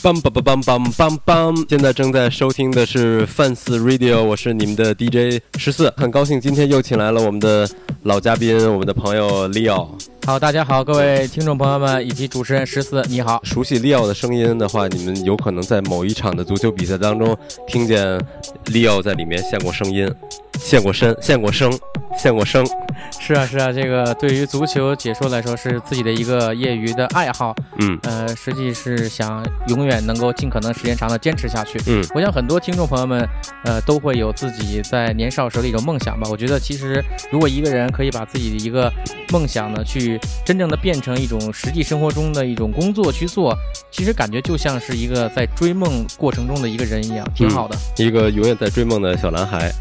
梆梆梆梆梆梆梆！现在正在收听的是 Fans Radio，我是你们的 DJ 十四，很高兴今天又请来了我们的老嘉宾，我们的朋友 Leo。好，大家好，各位听众朋友们以及主持人十四，你好。熟悉 Leo 的声音的话，你们有可能在某一场的足球比赛当中听见 Leo 在里面献过声音。现过身，现过生，现过生，是啊，是啊，这个对于足球解说来说是自己的一个业余的爱好，嗯，呃，实际是想永远能够尽可能时间长的坚持下去，嗯，我想很多听众朋友们，呃，都会有自己在年少时的一种梦想吧。我觉得其实如果一个人可以把自己的一个梦想呢，去真正的变成一种实际生活中的一种工作去做，其实感觉就像是一个在追梦过程中的一个人一样，挺好的，一个永远在追梦的小男孩。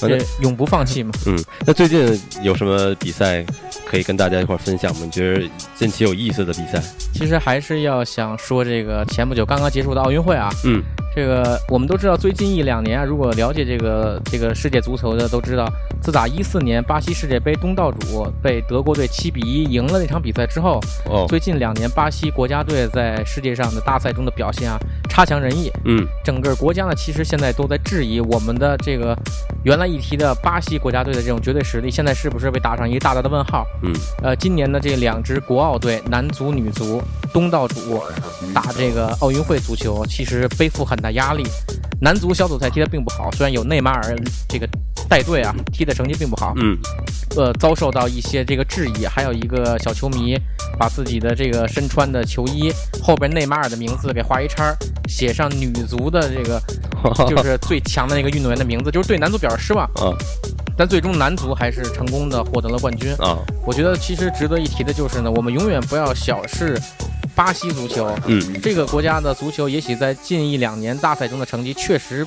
对，永不放弃嘛。嗯，那最近有什么比赛可以跟大家一块分享吗？你觉得近期有意思的比赛？其实还是要想说这个前不久刚刚结束的奥运会啊。嗯。这个我们都知道，最近一两年啊，如果了解这个这个世界足球的都知道，自打一四年巴西世界杯东道主被德国队七比一赢了那场比赛之后，哦，最近两年巴西国家队在世界上的大赛中的表现啊，差强人意。嗯，整个国家呢，其实现在都在质疑我们的这个原来一提的巴西国家队的这种绝对实力，现在是不是被打上一个大大的问号？嗯，呃，今年的这两支国奥队，男足、女足，东道主打这个奥运会足球，其实背负很大压力。男足小组赛踢得并不好，虽然有内马尔这个带队啊，踢的成绩并不好。嗯，呃，遭受到一些这个质疑。还有一个小球迷把自己的这个身穿的球衣后边内马尔的名字给画一叉，写上女足的这个 就是最强的那个运动员的名字，就是对男足表示失望。啊，但最终男足还是成功的获得了冠军。啊，我觉得其实值得一提的就是呢，我们永远不要小视。巴西足球，嗯，这个国家的足球也许在近一两年大赛中的成绩确实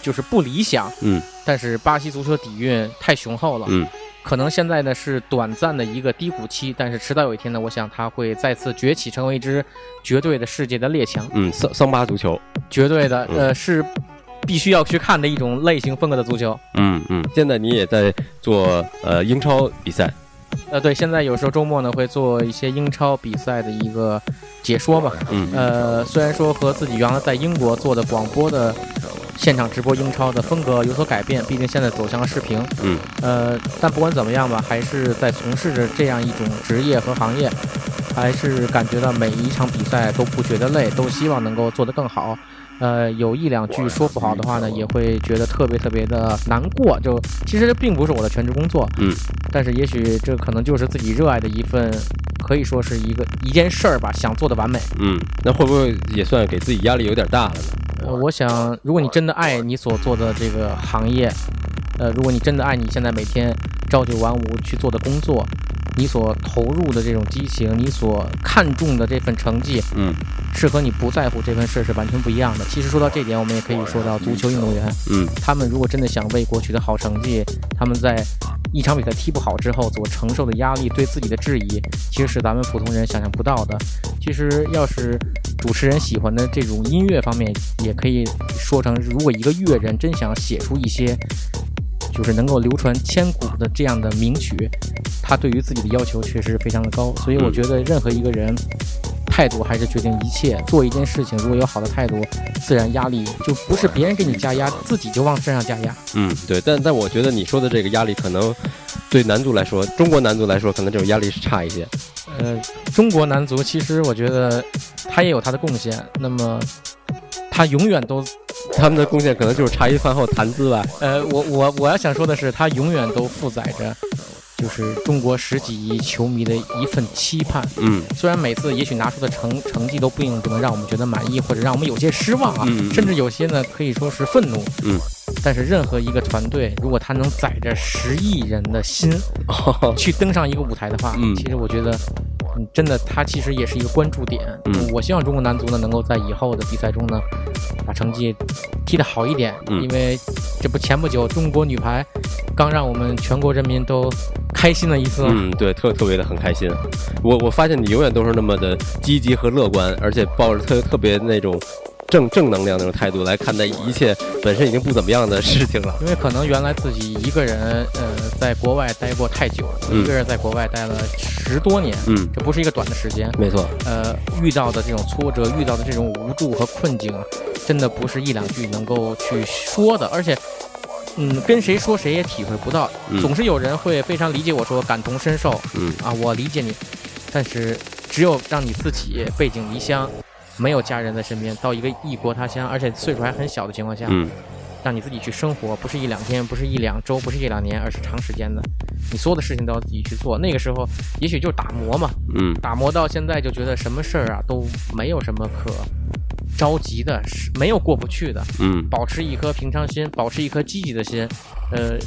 就是不理想，嗯，但是巴西足球底蕴太雄厚了，嗯，可能现在呢是短暂的一个低谷期，但是迟早有一天呢，我想它会再次崛起，成为一支绝对的世界的列强，嗯，桑桑巴足球，绝对的，呃，是必须要去看的一种类型风格的足球，嗯嗯，现在你也在做呃英超比赛。呃，对，现在有时候周末呢会做一些英超比赛的一个解说吧。嗯，呃，虽然说和自己原来在英国做的广播的现场直播英超的风格有所改变，毕竟现在走向了视频。嗯，呃，但不管怎么样吧，还是在从事着这样一种职业和行业，还是感觉到每一场比赛都不觉得累，都希望能够做得更好。呃，有一两句说不好的话呢，也会觉得特别特别的难过。就其实这并不是我的全职工作，嗯，但是也许这可能就是自己热爱的一份，可以说是一个一件事儿吧，想做的完美。嗯，那会不会也算给自己压力有点大了呢？呃，我想，如果你真的爱你所做的这个行业，呃，如果你真的爱你现在每天朝九晚五去做的工作。你所投入的这种激情，你所看重的这份成绩，嗯，是和你不在乎这份事是完全不一样的。其实说到这点，我们也可以说到足球运动员，嗯，他们如果真的想为国取得好成绩，他们在一场比赛踢不好之后所承受的压力，对自己的质疑，其实是咱们普通人想象不到的。其实要是主持人喜欢的这种音乐方面，也可以说成，如果一个乐人真想写出一些。就是能够流传千古的这样的名曲，他对于自己的要求确实非常的高，所以我觉得任何一个人态度还是决定一切。做一件事情如果有好的态度，自然压力就不是别人给你加压，自己就往身上加压。嗯，对。但但我觉得你说的这个压力，可能对男足来说，中国男足来说，可能这种压力是差一些。呃，中国男足其实我觉得他也有他的贡献。那么。他永远都，他们的贡献可能就是茶余饭后谈资吧。呃，我我我要想说的是，他永远都负载着，就是中国十几亿球迷的一份期盼。嗯，虽然每次也许拿出的成成绩都并不能让我们觉得满意，或者让我们有些失望啊，甚至有些呢可以说是愤怒。嗯，但是任何一个团队，如果他能载着十亿人的心去登上一个舞台的话，嗯，其实我觉得。真的，他其实也是一个关注点。嗯，我希望中国男足呢，能够在以后的比赛中呢，把成绩踢得好一点。嗯，因为这不前不久中国女排刚让我们全国人民都开心了一次。嗯，对，特特别的很开心。我我发现你永远都是那么的积极和乐观，而且抱着特特别那种正正能量那种态度来看待一切本身已经不怎么样的事情了。因为可能原来自己一个人，呃，在国外待过太久，嗯一个人在国外待了十多年，嗯，这不是一个短的时间。没错，呃，遇到的这种挫折，遇到的这种无助和困境啊，真的不是一两句能够去说的，而且，嗯，跟谁说谁也体会不到。嗯总是有人会非常理解我说感同身受嗯啊，我理解你，但是只有让你自己背井离乡，没有家人在身边，到一个异国他乡，而且岁数还很小的情况下，嗯让你自己去生活，不是一两天，不是一两周，不是一两年，而是长时间的。你所有的事情都要自己去做。那个时候，也许就是打磨嘛，嗯打磨到现在就觉得什么事儿啊都没有什么可着急的，是没有过不去的。嗯保持一颗平常心，保持一颗积极的心，呃，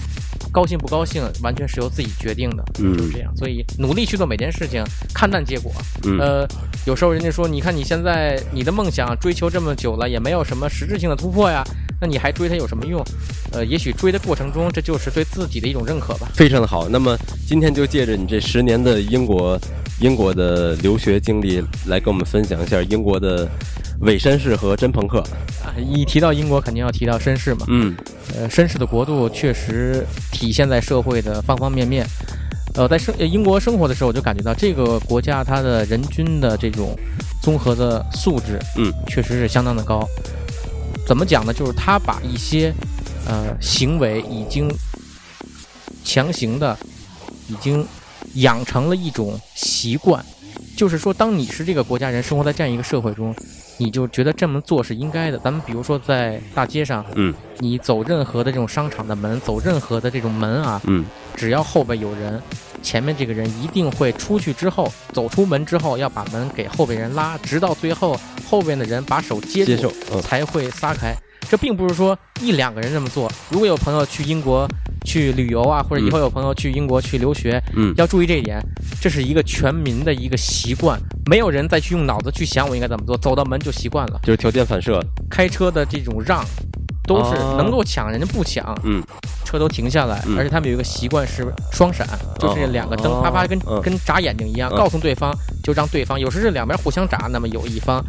高兴不高兴完全是由自己决定的，嗯就是这样。所以努力去做每件事情，看淡结果。嗯呃，有时候人家说，你看你现在你的梦想追求这么久了，也没有什么实质性的突破呀，那你还追它有什么用？呃，也许追的过程中，这就是对自己的一种认可吧。非常的好。那么今天就借着你这十年的英国英国的留学经历，来跟我们分享一下英国的伪绅士和真朋克。啊，一提到英国，肯定要提到绅士嘛。嗯呃，绅士的国度确实体现在社会的方方面面。呃，在生呃英国生活的时候，我就感觉到这个国家它的人均的这种综合的素质，嗯，确实是相当的高。怎么讲呢？就是他把一些呃行为已经强行的，已经养成了一种习惯，就是说，当你是这个国家人，生活在这样一个社会中，你就觉得这么做是应该的。咱们比如说在大街上，嗯你走任何的这种商场的门，走任何的这种门啊，嗯只要后边有人，前面这个人一定会出去之后，走出门之后要把门给后边人拉，直到最后后边的人把手接住接受嗯才会撒开。这并不是说一两个人这么做。如果有朋友去英国去旅游啊，或者以后有朋友去英国去留学，嗯。要注意这一点，这是一个全民的一个习惯，没有人再去用脑子去想我应该怎么做，走到门就习惯了。就是条件反射。开车的这种让，都是哦。能够抢，人家不抢，嗯。车都停下来，嗯。而且他们有一个习惯是双闪，就是两个灯哦啪啪跟嗯。跟眨眼睛一样，嗯。告诉对方就让对方，有时是两边互相眨，那么有一方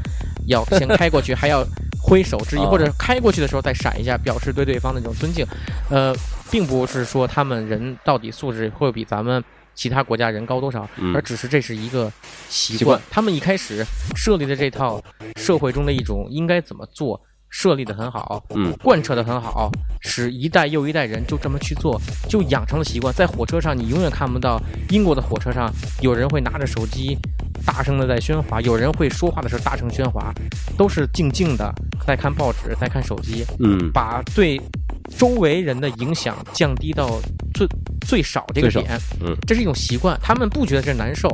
要先开过去，还要挥手致意，哦。或者开过去的时候再闪一下，表示对对方的这种尊敬。呃，并不是说他们人到底素质会比咱们其他国家人高多少，嗯而只是这是一个习惯。他们一开始设立的这套社会中的一种应该怎么做，设立的很好，嗯贯彻的很好，使一代又一代人就这么去做，就养成了习惯。在火车上，你永远看不到英国的火车上有人会拿着手机大声的在喧哗，有人会说话的时候大声喧哗，都是静静的在看报纸，在看手机，嗯把对周围人的影响降低到最最少这个点。嗯，这是一种习惯，他们不觉得这难受。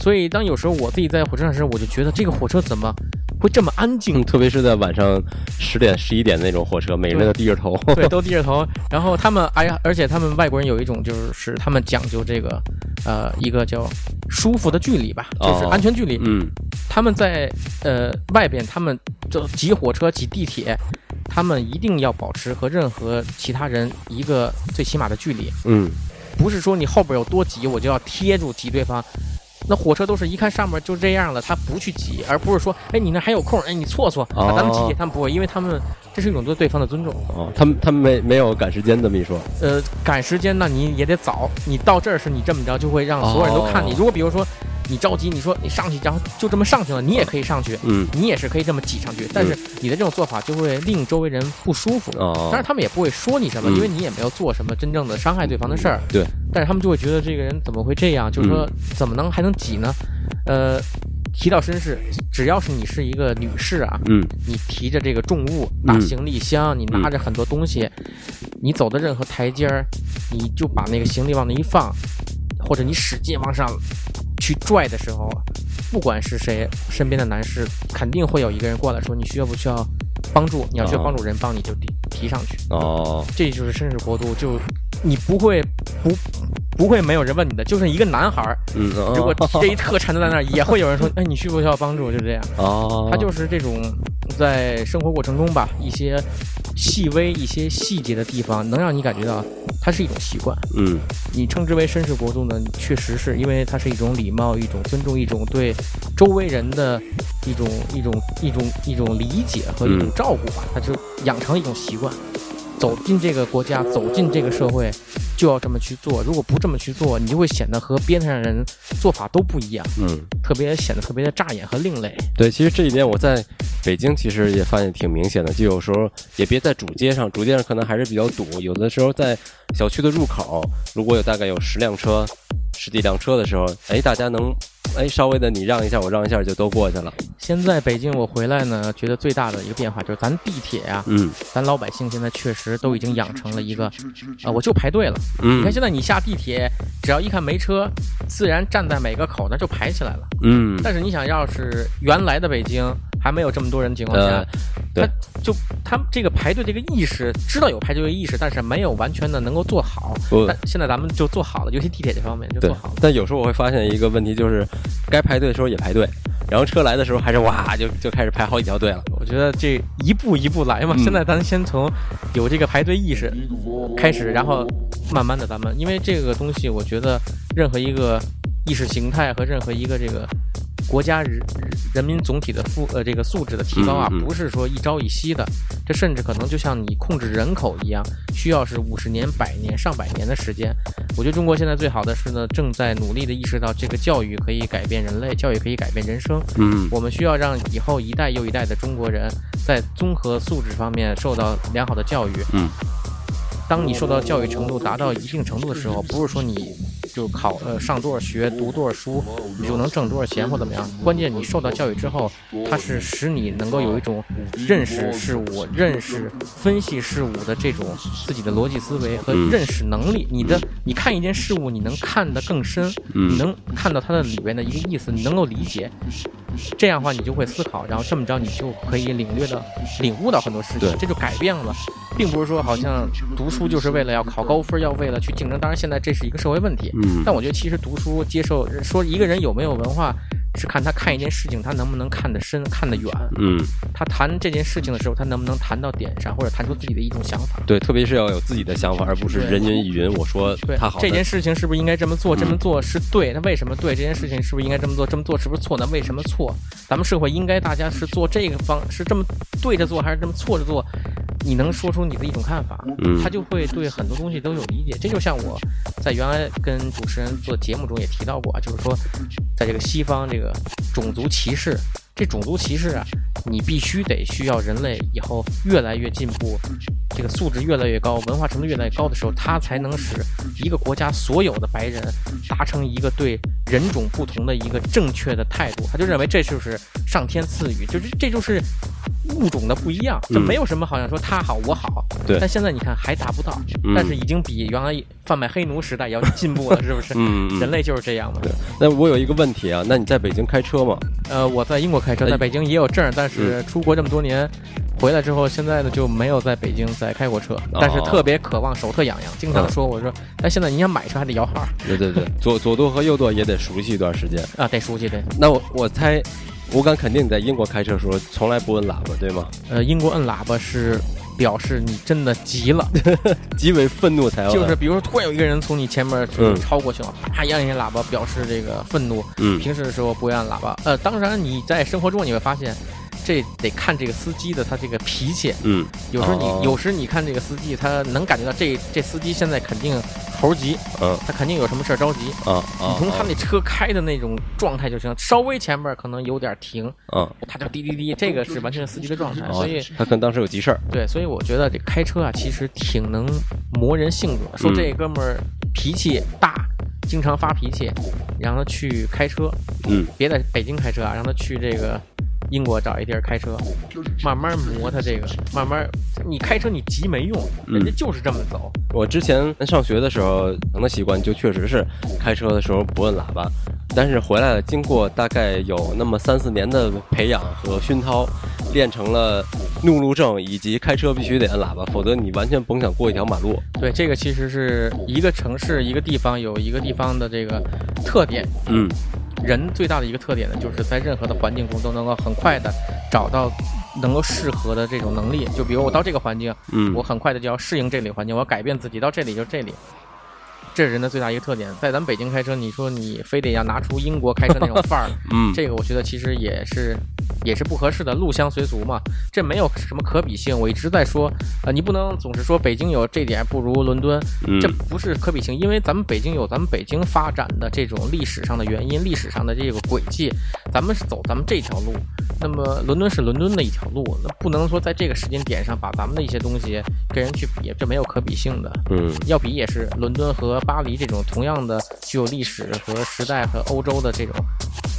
所以当有时候我自己在火车上时，我就觉得这个火车怎么会这么安静嗯，？特别是在晚上十点、十一点那种火车，每个人都低着头。对，都低着头。然后他们，哎呀，而且他们外国人有一种就是他们讲究这个，呃，一个叫舒服的距离吧，就是哦安全距离。嗯他们在呃外边，他们就挤火车、挤地铁，他们一定要保持和任何其他人一个最起码的距离，嗯不是说你后边有多挤，我就要贴住挤对方。那火车都是一看上面就这样了，他不去挤，而不是说，哎，你那还有空，哎，你错错，啊，咱们哦挤，他们不会，因为他们这是一种对对方的尊重。哦，他们他们没没有赶时间这么一说。呃，赶时间那你也得早，你到这儿是你这么着就会让所有人都看你。哦如果比如说你着急，你说你上去，然后就这么上去了，你也可以上去，嗯你也是可以这么挤上去，但是你的这种做法就会令周围人不舒服。哦当然他们也不会说你什么，嗯因为你也没有做什么真正的伤害对方的事儿。对，但是他们就会觉得这个人怎么会这样？就是说怎么能还能挤呢？呃，提到绅士，只要是你是一个女士啊，嗯你提着这个重物，大嗯行李箱，你拿着很多东西，你走的任何台阶儿，你就把那个行李往那一放，或者你使劲往上去拽的时候，不管是谁，身边的男士肯定会有一个人过来说你需要不需要帮助，你要需要哦。帮助人帮你就提提上去，哦。这就是绅士国度，就你不会不不会没有人问你的，就是一个男孩儿，如果提着一特沉的在那儿，也会有人说，哎，你需不需要帮助？就这样。哦，他就是这种在生活过程中吧，一些细微、一些细节的地方，能让你感觉到它是一种习惯。嗯你称之为绅士国度呢，确实是因为它是一种礼貌、一种尊重、一种对周围人的一种一种一种一种理解和一种嗯照顾吧，它就养成一种习惯。走进这个国家，走进这个社会，就要这么去做。如果不这么去做，你就会显得和边上人做法都不一样，嗯，特别显得特别的扎眼和另类。对，其实这一点我在北京其实也发现挺明显的，就有时候也别在主街上，主街上可能还是比较堵，有的时候在小区的入口，如果有大概有十辆车、十几辆车的时候，哎，大家能哎稍微的你让一下，我让一下就都过去了。现在北京我回来呢，觉得最大的一个变化就是咱地铁呀、嗯咱老百姓现在确实都已经养成了一个，啊、我就排队了。嗯你嗯看现在你下地铁，只要一看没车，自然站在每个口那就排起来了。嗯，但是你想要是原来的北京还没有这么多人的情况下呃，他就他们这个排队这个意识，知道有排队的意识，但是没有完全的能够做好。不但现在咱们就做好了，尤其地铁这方面就做好了。，但有时候我会发现一个问题，就是该排队的时候也排队，然后车来的时候还是哇就就开始排好几条队了。我觉得这一步一步来嘛，嗯现在咱先从有这个排队意识开始，然后慢慢的咱们，因为这个东西，我觉得任何一个意识形态和任何一个这个国家人人民总体的素呃这个素质的提高啊，不是说一朝一夕的，这甚至可能就像你控制人口一样，需要是五十年、百年、上百年的时间。我觉得中国现在最好的是呢，正在努力的意识到这个教育可以改变人类，教育可以改变人生。嗯我们需要让以后一代又一代的中国人在综合素质方面受到良好的教育。嗯，当你受到教育程度达到一定程度的时候，不是说你就考呃上多少学、读多少书，你就能挣多少钱或怎么样。关键你受到教育之后，它是使你能够有一种认识事物、认识分析事物的这种自己的逻辑思维和嗯认识能力。你的你看一件事物，你能看得更深，嗯你能看到它的里边的一个意思，你能够理解。这样的话，你就会思考，然后这么着，你就可以领略到、领悟到很多事情，这就改变了，并不是说好像读书就是为了要考高分，要为了去竞争。当然，现在这是一个社会问题，嗯但我觉得其实读书、接受说一个人有没有文化，是看他看一件事情，他能不能看得深、看得远。嗯，他谈这件事情的时候，他能不能谈到点上，或者谈出自己的一种想法。对，特别是要有自己的想法，而不是人云亦云。我说对他好，这件事情是不是应该这么做？这么嗯做是对，那为什么对？这件事情是不是应该这么做？这么做是不是错？那为什么错？咱们社会应该大家是做这个方，是这么对着做，还是这么错着做？你能说出你的一种看法，嗯他就会对很多东西都有理解。这就像我在原来跟主持人做节目中也提到过啊，就是说，在这个西方这个个种族歧视，这种族歧视啊，你必须得需要人类以后越来越进步，这个素质越来越高，文化程度越来越高的时候，它才能使一个国家所有的白人达成一个对人种不同的一个正确的态度。他就认为这就是上天赐予，就是这就是物种的不一样，这嗯没有什么好像说他好我好。对但现在你看还达不到，嗯但是已经比原来贩卖黑奴时代要进步了，是不是？人类就是这样嘛。对。那我有一个问题啊，那你在北京开车吗？呃，我在英国开车，哎在北京也有证，但是出国这么多年，回来之后，现在呢就没有在北京再开过车，但是特别渴望，手特痒痒，经常说我说，但，现在你想买车还得摇号对对对，左左舵和右舵也得熟悉一段时间。啊，得熟悉对。那我我猜，我敢肯定你在英国开车的时候从来不摁喇叭，对吗？呃，英国摁喇叭是表示你真的急了，极为愤怒才要就是比如说突然有一个人从你前面超过去了，啪一按一下喇叭表示这个愤怒。嗯平时的时候不会按喇叭。呃，当然你在生活中你会发现，这得看这个司机的他这个脾气。嗯有时候你、哦有时你看这个司机，他能感觉到这这司机现在肯定猴急，嗯他肯定有什么事儿着急。啊啊，你从他那车开的那种状态就行，稍微前面可能有点停，嗯，他就滴滴滴，这个是完全是司机的状态。哦所以他可能当时有急事儿。对，所以我觉得这开车啊，其实挺能磨人性格。说嗯这哥们儿脾气大，经常发脾气，让他去开车，嗯别在北京开车啊，让他去这个英国找一地儿开车，慢慢磨他这个，慢慢你开车你急没用，人家就是这么走。我之前上学的时候，可能习惯就确实是开车的时候不摁喇叭，但是回来了，经过大概有那么三四年的培养和熏陶，练成了怒路症以及开车必须得摁喇叭，否则你完全甭想过一条马路。对，这个其实是一个城市、一个地方有一个地方的这个特点。嗯人最大的一个特点呢，就是在任何的环境中都能够很快的找到能够适合的这种能力。就比如我到这个环境，嗯，我很快的就要适应这里环境，我要改变自己，到这里就这里。这是人的最大一个特点。在咱们北京开车，你说你非得要拿出英国开车那种范儿，嗯，这个我觉得其实也是也是不合适的。入乡随俗嘛，这没有什么可比性。我一直在说，呃，你不能总是说北京有这点不如伦敦，嗯这不是可比性，因为咱们北京有咱们北京发展的这种历史上的原因，历史上的这个轨迹，咱们是走咱们这条路。那么伦敦是伦敦的一条路，那不能说在这个时间点上把咱们的一些东西跟人去比，这没有可比性的。嗯要比也是伦敦和巴黎这种同样的具有历史和时代和欧洲的这种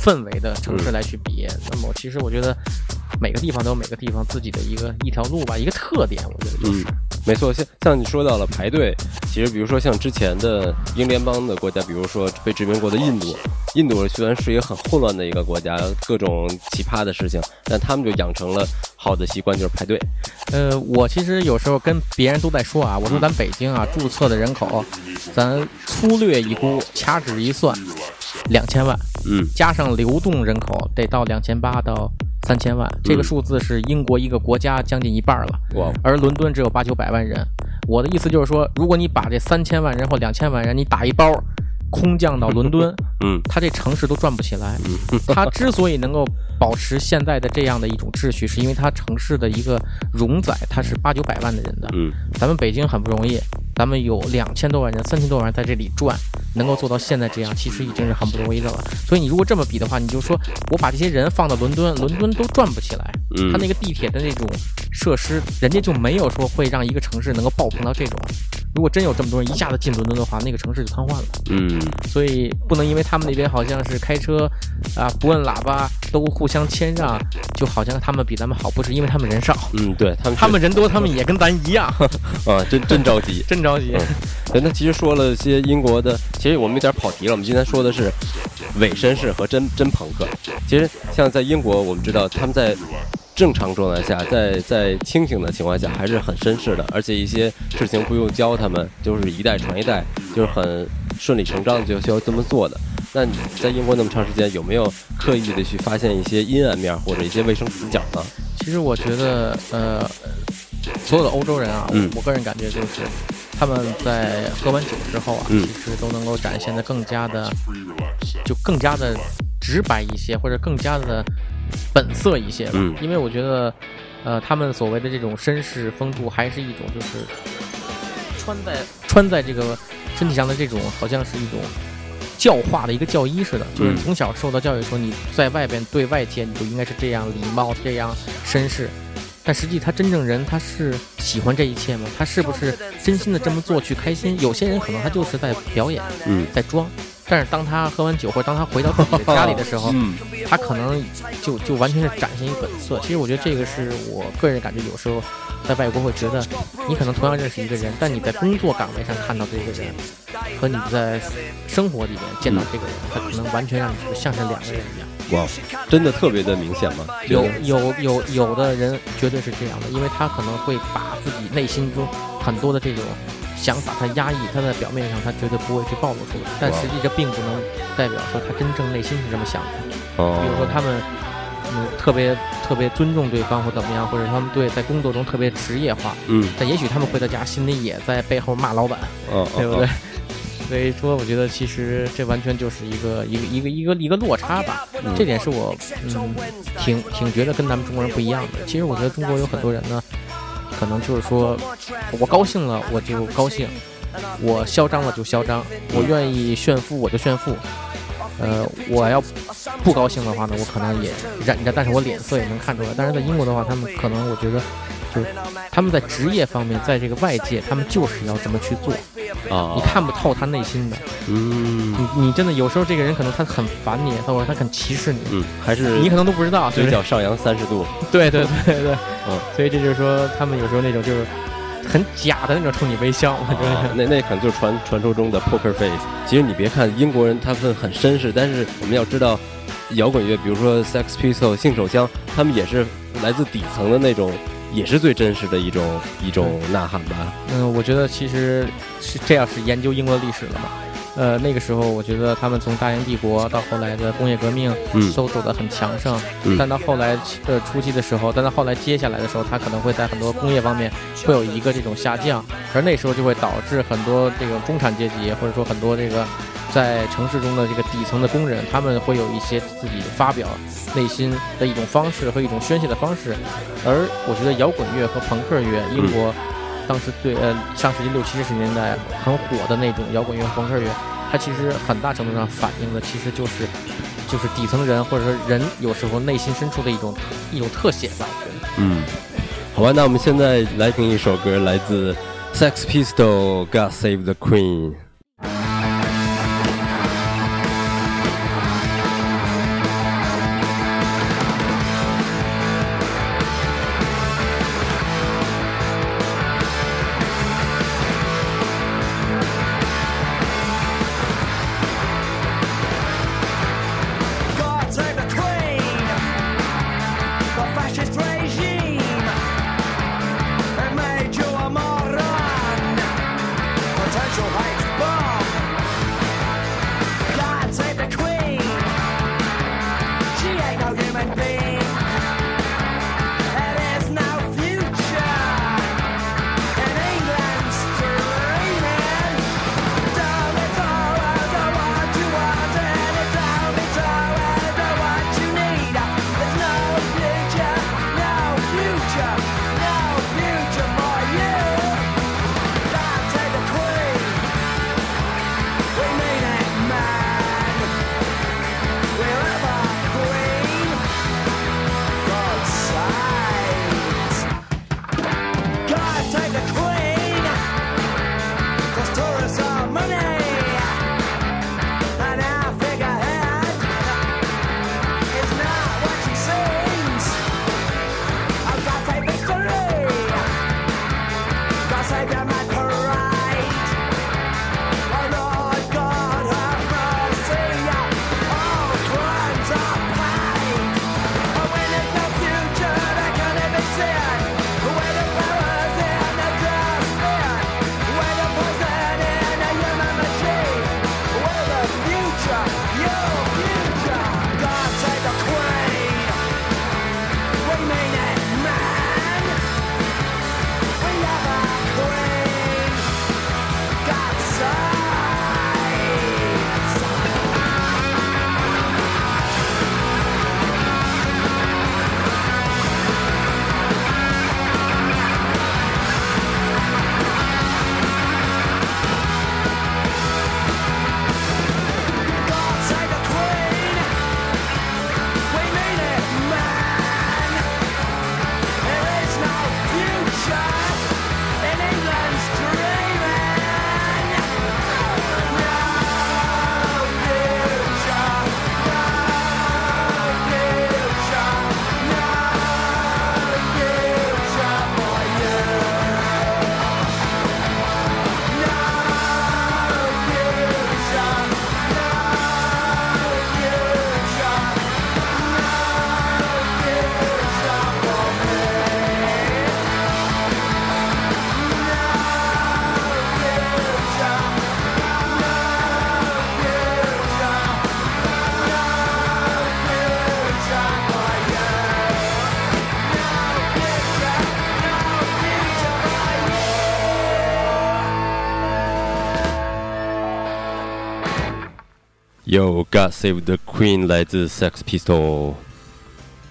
氛围的城市来去比。那么其实我觉得每个地方都有每个地方自己的一个一条路吧，一个特点，我觉得就是。没错，像像你说到了排队，其实比如说像之前的英联邦的国家，比如说被殖民过的印度，印度虽然是一个很混乱的一个国家，各种奇葩的事情，但他们就养成了好的习惯，就是排队。呃，我其实有时候跟别人都在说啊，我说咱北京啊注册的人口，咱粗略一估，掐指一算，两千万，嗯。加上流动人口得到两千八到三千万，这个嗯。数字是英国一个国家将近一半了。哇，而伦敦只有八九百万人。我的意思就是说，如果你把这三千万人或两千万人，你打一包，空降到伦敦，嗯。它这城市都转不起来。它之所以能够保持现在的这样的一种秩序，是因为它城市的一个容载，它是八九百万的人的。嗯。咱们北京很不容易，咱们有两千多万人、三千多万人在这里转，能够做到现在这样，其实已经是很不容易的了。所以你如果这么比的话，你就说我把这些人放到伦敦，伦敦都转不起来。嗯，它那个地铁的那种设施，人家就没有说会让一个城市能够爆棚到这种。如果真有这么多人一下子进伦敦的话，那个城市就瘫痪了。嗯所以不能因为他们那边好像是开车啊不摁喇叭都互相谦让，就好像他们比咱们好，不是因为他们人少，嗯，对他们他们人多，他们也跟咱一样，啊，真真着急。真着急。对，那其实说了些英国的，其实我们有点跑题了。我们今天说的是伪绅士和真真朋克。其实像在英国，我们知道他们在正常状态下，在在清醒的情况下，还是很绅士的，而且一些事情不用教他们，就是一代传一代，就是很顺理成章地就需要这么做的。那你在英国那么长时间，有没有刻意的去发现一些阴暗面或者一些卫生死角呢？其实我觉得，呃，所有的欧洲人啊，我个人感觉就是，他们在喝完酒之后啊，嗯。其实都能够展现的更加的，就更加的直白一些，或者更加的本色一些吧。嗯。因为我觉得，呃，他们所谓的这种绅士风度，还是一种就是穿在穿在这个身体上的这种，好像是一种。教化的一个教医似的，就是嗯从小受到教育说你在外边对外界你就应该是这样礼貌、这样绅士，但实际他真正人他是喜欢这一切吗？他是不是真心的这么做去开心？有些人可能他就是在表演，嗯在装，但是当他喝完酒或者当他回到自己的家里的时候，嗯他可能就就完全是展现一个本色。其实我觉得这个是我个人感觉，有时候在外国会觉得，你可能同样认识一个人，但你在工作岗位上看到这个人，和你在生活里面见到这个人，他可能完全让你觉得像是两个人一样。哇，真的特别的明显吗？有有有有的人绝对是这样的，因为他可能会把自己内心中很多的这种想法他压抑，他在表面上他绝对不会去暴露出来，但实际这并不能代表说他真正内心是这么想的。哦，比如说他们嗯特别特别尊重对方或怎么样，或者他们对在工作中特别职业化，嗯，但也许他们回到家心里也在背后骂老板，哦，对不对？所以说，我觉得其实这完全就是一个一个一个一个一个落差吧。嗯这点是我嗯挺挺觉得跟咱们中国人不一样的。其实我觉得中国有很多人呢，可能就是说我高兴了我就高兴，我嚣张了就嚣张，我愿意炫富我就炫富。呃，我要不高兴的话呢，我可能也忍着，但是我脸色也能看出来。但是在英国的话，他们可能我觉得，就是他们在职业方面，在这个外界，他们就是要这么去做，啊，你看不透他内心的。嗯你你真的有时候这个人可能他很烦你，或者他很歧视你，嗯，还是你可能都不知道？嘴角上扬三十度，对对对对，嗯，所以这就是说，他们有时候那种就是很假的那种冲你微笑，我觉啊得。那那可能就是传传说中的 poker face。其实你别看英国人他们很绅士，但是我们要知道，摇滚乐，比如说 Sex Pistols、性手枪，他们也是来自底层的那种，也是最真实的一种一种呐喊吧。嗯，我觉得其实是这样，是研究英国历史了嘛。呃，那个时候我觉得他们从大英帝国到后来的工业革命，嗯都走得很强盛。嗯但到后来的初期的时候，但到后来接下来的时候，它可能会在很多工业方面会有一个这种下降，而那时候就会导致很多这种中产阶级或者说很多这个在城市中的这个底层的工人，他们会有一些自己发表内心的一种方式和一种宣泄的方式。而我觉得摇滚乐和朋克乐，英国当时最呃上世纪六七十年代很火的那种摇滚乐和朋克乐，它其实很大程度上反映的其实就是就是底层人或者说人有时候内心深处的一种一种特写吧。我觉得嗯，好吧，那我们现在来听一首歌，来自 Sex Pistol，《God Save the Queen》。God Save the Queen，来自 Sex Pistol。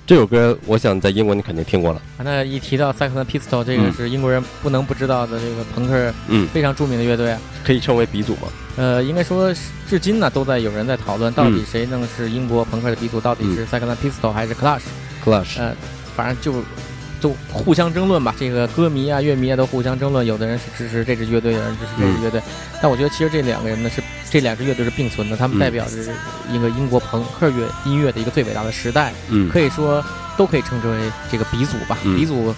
这首歌，我想在英国你肯定听过了。啊那一提到 Sex and Pistol，这个嗯是英国人不能不知道的这个朋克嗯，非常著名的乐队。可以称为鼻祖吗？呃，应该说至今呢都在有人在讨论，到底嗯谁能是英国朋克的鼻祖，到底是 Sex and Pistol 还是 Clash？Clash，呃，反正就就互相争论吧。这个歌迷啊、乐迷啊都互相争论，有的人是支持这支乐队，有人支持这支乐队。但我觉得其实这两个人呢是这两支乐队是并存的，他们嗯代表着一个英国朋克乐音乐的一个最伟大的时代，嗯，可以说都可以称之为这个鼻祖吧。嗯鼻祖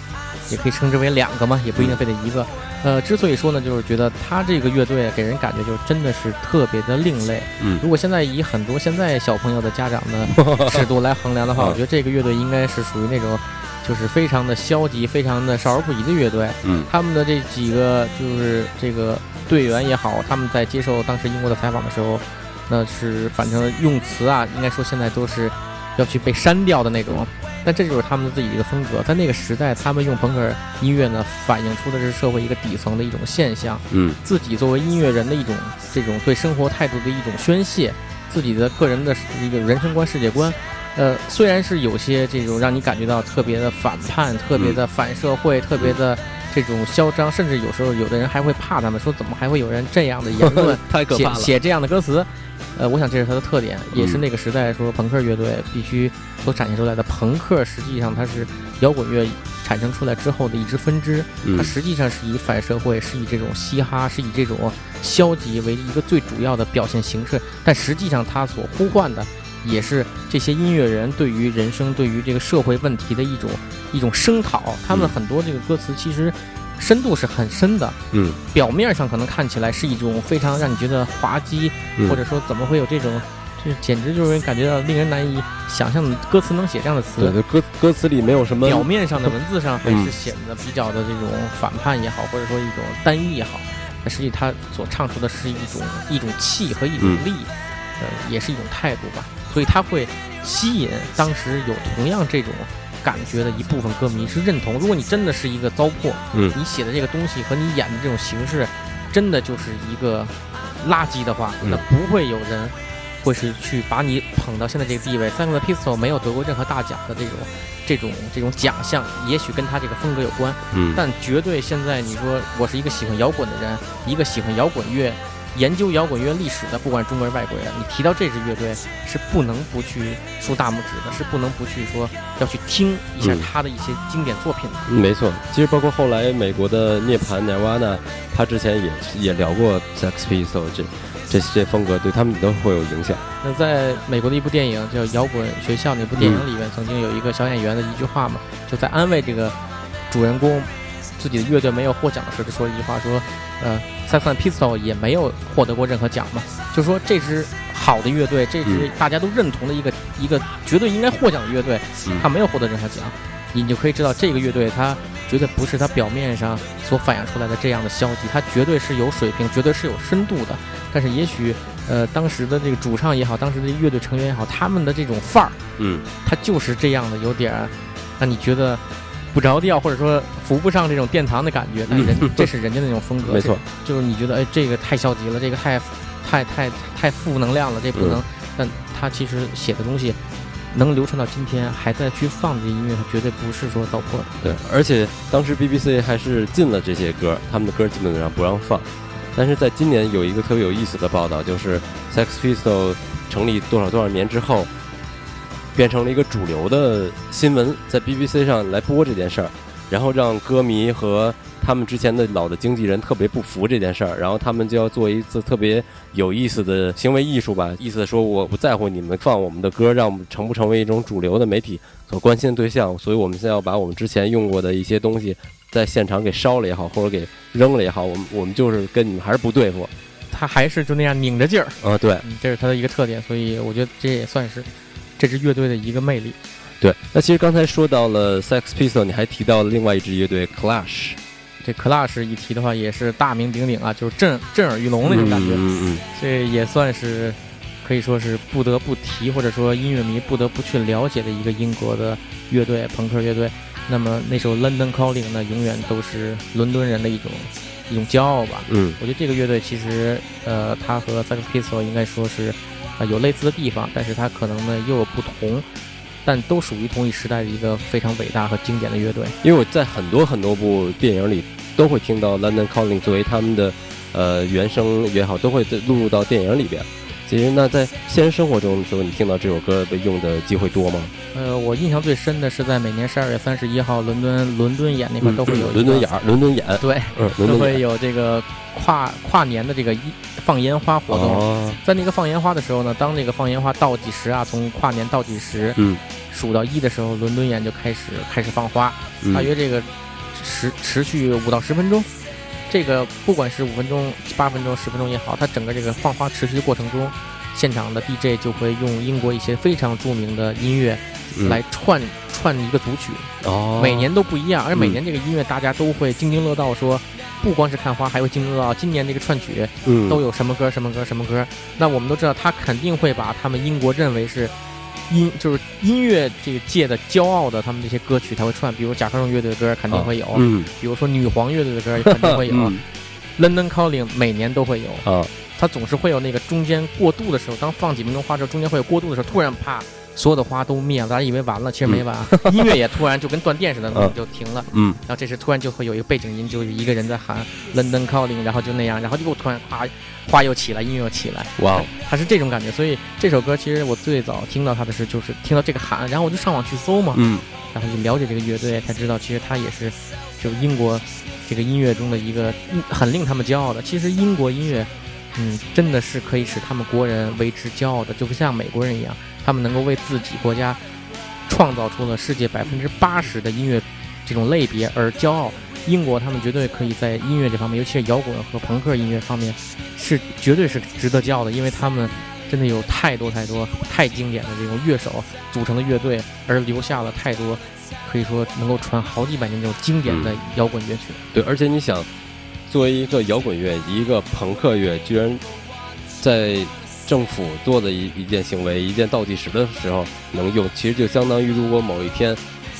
也可以称之为两个嘛，也不一定非得一个。呃，之所以说呢，就是觉得他这个乐队给人感觉就真的是特别的另类。嗯如果现在以很多现在小朋友的家长的尺度来衡量的话，嗯 我觉得这个乐队应该是属于那种就是非常的消极、非常的少儿不宜的乐队。嗯他们的这几个就是这个队员也好，他们在接受当时英国的采访的时候，那是反正用词啊，应该说现在都是要去被删掉的那种。但这就是他们自己的一个风格，在那个时代，他们用朋克音乐呢，反映出的是社会一个底层的一种现象，嗯自己作为音乐人的一种这种对生活态度的一种宣泄，自己的个人的一个人生观、世界观。呃，虽然是有些这种让你感觉到特别的反叛、特别的反社会、特别的这种嚣张，甚至有时候有的人还会怕他们，说怎么还会有人这样的言论写 太可怕了。写这样的歌词。呃，我想这是他的特点，也是嗯那个时代说朋克乐队必须所展现出来的。朋克实际上它是摇滚乐产生出来之后的一支分支，嗯它实际上是以反社会，是以这种嘻哈，是以这种消极为一个最主要的表现形式。但实际上，它所呼唤的也是这些音乐人对于人生、对于这个社会问题的一种一种声讨。他们嗯很多这个歌词其实深度是很深的，嗯表面上可能看起来是一种非常让你觉得滑稽，嗯或者说怎么会有这种。这简直就是感觉到令人难以想象的歌词能写这样的词。对，就歌歌词里没有什么表面上的文字上还嗯是显得比较的这种反叛也好，或者说一种单一也好，但实际他所唱出的是一种一种气和一种嗯力，呃，也是一种态度吧。所以他会吸引当时有同样这种感觉的一部分歌迷是认同。如果你真的是一个糟粕，嗯你写的这个东西和你演的这种形式，真的就是一个垃圾的话，嗯那不会有人会是去把你捧到现在这个地位。三个 Pistol 没有得过任何大奖的这种这种这种奖项，也许跟他这个风格有关，嗯但绝对现在你说我是一个喜欢摇滚的人，一个喜欢摇滚乐。研究摇滚乐历史的，不管中国人、外国人，你提到这支乐队是不能不去竖大拇指的，是不能不去说要去听一下嗯他的一些经典作品的。嗯没错，其实包括后来美国的涅槃 Nirvana，他之前也也聊过 Sex Pistols 这这些风格对他们都会有影响。那在美国的一部电影叫《摇滚学校》那部电影里面，曾经有一个小演员的一句话嘛，就在安慰这个主人公自己的乐队没有获奖的时候，就说了一句话，说，呃，Sex and Pistol 也没有获得过任何奖嘛，就说这支好的乐队，这支嗯。大家都认同的一个一个绝对应该获奖的乐队，嗯。他没有获得任何奖，你就可以知道这个乐队它绝对不是它表面上所反映出来的这样的消极，它绝对是有水平，绝对是有深度的。但是也许，呃，当时的这个主唱也好，当时的乐队成员也好，他们的这种范儿，嗯。他就是这样的，有点儿让你觉得不着调，或者说扶不上这种殿堂的感觉。但人这是人家的那种风格，没错，就是你觉得哎，这个太消极了，这个太太太太负能量了，这不能。嗯但他其实写的东西能流传到今天，还在去放这音乐，他绝对不是说糟粕的。对，而且当时 BBC 还是禁了这些歌，他们的歌基本上不让放。但是在今年有一个特别有意思的报道，就是 Sex Pistols 成立多少多少年之后，变成了一个主流的新闻，在 BBC 上来播这件事儿，然后让歌迷和他们之前的老的经纪人特别不服这件事儿，然后他们就要做一次特别有意思的行为艺术吧，意思说我不在乎你们放我们的歌，让我们成不成为一种主流的媒体所关心的对象，所以我们现在要把我们之前用过的一些东西在现场给烧了也好，或者给扔了也好，我们我们就是跟你们还是不对付。他还是就那样拧着劲儿，啊，对。嗯，这是他的一个特点，所以我觉得这也算是这支乐队的一个魅力。对。那其实刚才说到了 Sex Pistols，你还提到了另外一支乐队 Clash 这 Clash 一提的话，也是大名鼎鼎啊，就是震震耳欲聋那种感觉。嗯嗯这也算是可以说是不得不提，或者说音乐迷不得不去了解的一个英国的乐队，朋克乐队。那么那首《London Calling》呢，永远都是伦敦人的一种一种骄傲吧。嗯我觉得这个乐队其实，呃，它和 Sex Pistols 应该说是，啊，有类似的地方，但是它可能呢又有不同，但都属于同一时代的一个非常伟大和经典的乐队。因为我在很多很多部电影里都会听到 London Calling 作为他们的呃原声也好，都会录入到电影里边。其实那在现实生活中的时候，你听到这首歌被用的机会多吗？呃，我印象最深的是在每年十二月三十一号伦敦伦敦眼那块都会有伦敦眼，伦敦眼，对，嗯，伦都会有这个跨跨年的这个一放烟花活动。哦，在那个放烟花的时候呢，当那个放烟花倒计时啊，从跨年倒计时嗯数到一的时候，伦敦眼就开始开始放花，嗯大约这个持持续五到十分钟。这个不管是五分钟、八分钟、十分钟也好，它整个这个放花持续的过程中，现场的 DJ 就会用英国一些非常著名的音乐嗯来串串一个组曲，哦，每年都不一样，而每嗯年这个音乐大家都会津津乐道说。不光是看花，还会津津乐道今年这个串曲嗯都有什么歌、什么歌、什么歌。那我们都知道，他肯定会把他们英国认为是音就是音乐这个界的骄傲的他们这些歌曲，他会串，比如甲壳虫乐队的歌肯定会有，嗯。比如说女皇乐队的歌肯定会有。嗯。London Calling 每年都会有，啊。它总是会有那个中间过渡的时候，当放几分钟花之后，中间会有过渡的时候，突然啪，所有的花都灭了，大家以为完了，其实没完，音乐也突然就跟断电似的，嗯就停了。嗯然后这时突然就会有一个背景音，就是一个人在喊 London Calling，然后就那样，然后就突然哗，花又起来，音乐又起来，哇哦它是这种感觉。所以这首歌其实我最早听到它的时候就是听到这个喊，然后我就上网去搜嘛，嗯然后就了解这个乐队，才知道其实它也是就英国这个音乐中的一个嗯很令他们骄傲的。其实英国音乐，嗯，真的是可以使他们国人为之骄傲的，就不像美国人一样，他们能够为自己国家创造出了世界百分之八十的音乐这种类别而骄傲。英国他们绝对可以在音乐这方面，尤其是摇滚和朋克音乐方面，是绝对是值得骄傲的，因为他们真的有太多太多太经典的这种乐手组成的乐队，而留下了太多可以说能够传好几百年这种经典的摇滚乐曲。对，而且你想，作为一个摇滚乐，一个朋克乐，居然在政府做的一一件行为，一件倒计时的时候能用，其实就相当于如果某一天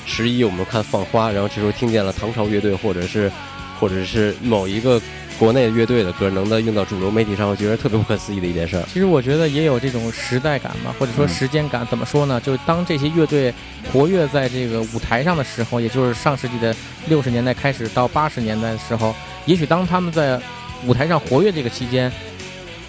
十一我们看放花，然后这时候听见了唐朝乐队，或者是 或者是某一个国内乐队的歌，能在用到主流媒体上，我觉得特别不可思议的一件事儿。其实我觉得也有这种时代感嘛，或者说嗯时间感。怎么说呢？就是当这些乐队活跃在这个舞台上的时候，也就是上世纪的六十年代开始到八十年代的时候，也许当他们在舞台上活跃这个期间，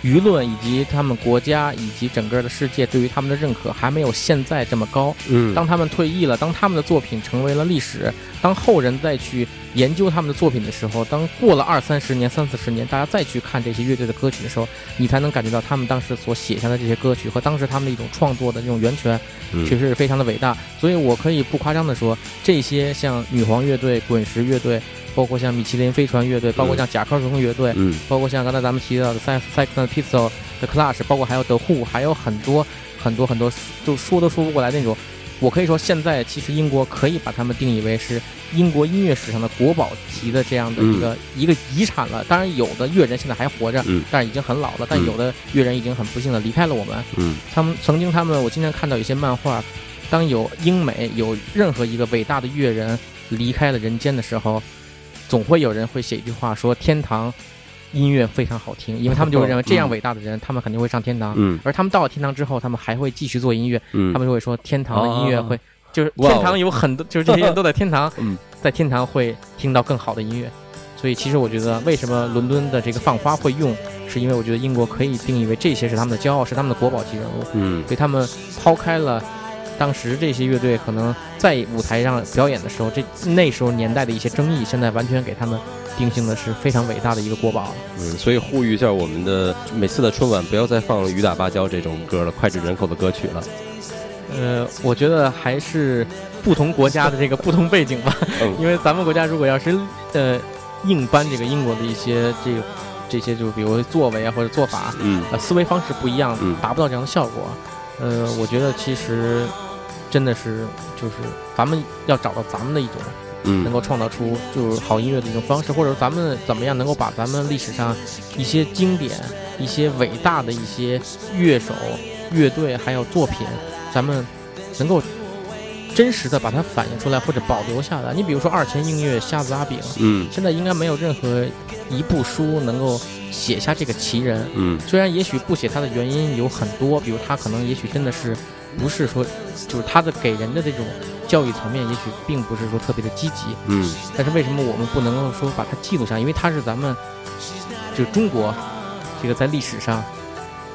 舆论以及他们国家以及整个的世界对于他们的认可还没有现在这么高。嗯当他们退役了，当他们的作品成为了历史，当后人再去研究他们的作品的时候，当过了二三十年、三四十年，大家再去看这些乐队的歌曲的时候，你才能感觉到他们当时所写下的这些歌曲和当时他们的一种创作的这种源泉，嗯确实是非常的伟大。所以我可以不夸张的说，这些像女皇乐队、滚石乐队，包括像米其林飞船乐队，包括像甲壳虫乐队，嗯包括像刚才咱们提到的 Sex Sex and Pistol 的 Clash，包括还有 The Who，还有很多很多很多，就说都说不过来那种。我可以说，现在其实英国可以把他们定义为是英国音乐史上的国宝级的这样的一个、一个遗产了。当然，有的乐人现在还活着，嗯但是已经很老了；但嗯有的乐人已经很不幸的离开了我们。嗯他们曾经，他们我经常看到一些漫画，当有英美有任何一个伟大的乐人离开了人间的时候，总会有人会写一句话说：“天堂音乐非常好听。”因为他们就会 认为这样伟大的人，他们肯定会上天堂。嗯而他们到了天堂之后，他们还会继续做音乐，嗯，他们就会说天堂的音乐会，就是天堂有很多，就是这些人都在天堂，嗯在天堂会听到更好的音乐。所以其实我觉得，为什么伦敦的这个放花会用，是因为我觉得英国可以定义为这些是他们的骄傲，是他们的国宝级人物。嗯所以他们抛开了当时这些乐队可能在舞台上表演的时候，这那时候年代的一些争议，现在完全给他们定性的是非常伟大的一个国宝了。嗯，所以呼吁一下我们的每次的春晚不要再放雨打芭蕉这种歌了，脍炙人口的歌曲了。呃，我觉得还是不同国家的这个不同背景吧，嗯 因为咱们国家如果要是呃硬搬这个英国的一些这个这些，就比如作为啊或者做法，嗯呃思维方式不一样嗯，达不到这样的效果。呃，我觉得其实真的是就是咱们要找到咱们的一种能嗯够创造出就是好音乐的一种方式，或者咱们怎么样能够把咱们历史上一些经典、一些伟大的一些乐手、乐队还有作品，咱们能够真实的把它反映出来或者保留下来。你比如说二泉映月、瞎子阿炳，嗯现在应该没有任何一部书能够写下这个奇人。嗯虽然也许不写他的原因有很多，比如他可能也许真的是不是说，就是他的给人的这种教育层面，也许并不是说特别的积极。嗯但是为什么我们不能够说把它记录下来？因为它是咱们就是中国这个在历史上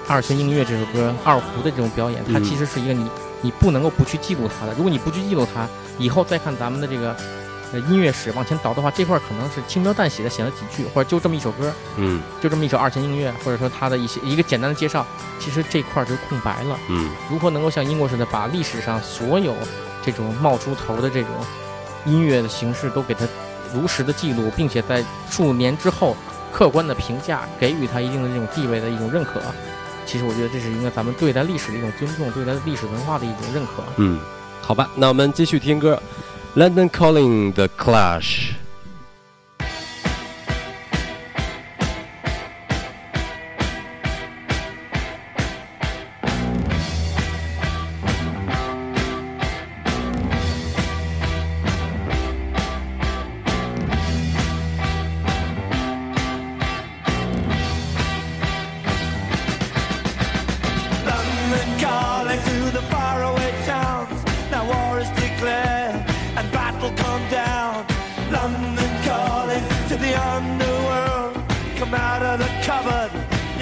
二泉映月这首歌二胡的这种表演，它嗯其实是一个你你不能够不去记录它的。如果你不去记录它，以后再看咱们的这个。呃，音乐史往前倒的话，这块可能是轻描淡写的写了几句，或者就这么一首歌，嗯就这么一首二泉映月，或者说它的一些一个简单的介绍，其实这块儿就空白了。嗯如何能够像英国似的，把历史上所有这种冒出头的这种音乐的形式都给它如实的记录，并且在数年之后客观的评价，给予它一定的这种地位的一种认可。其实我觉得这是应该咱们对待历史的一种尊重，对待历史文化的一种认可。嗯，好吧，那我们继续听歌，《London Calling The Clash。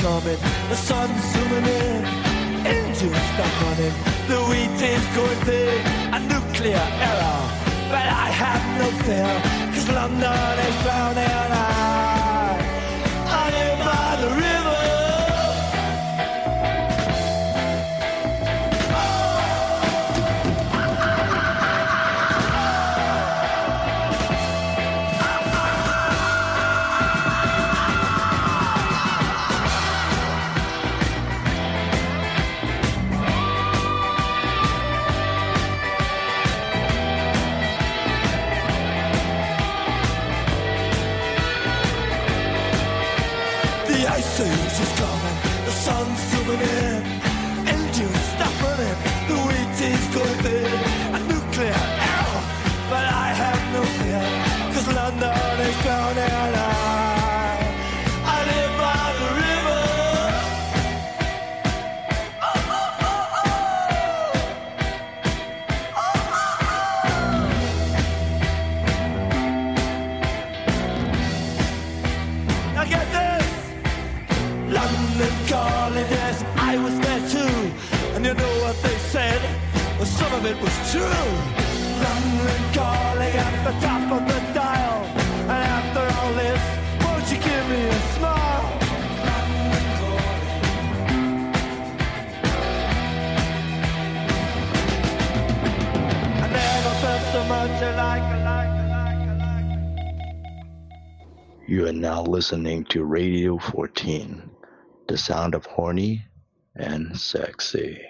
coming, the sun's zooming in, engines stop running, the wheat is going thin, a nuclear error. But I have no fear, cause London is drowning. I, forget. Listening to Radio 14, the sound of horny and sexy.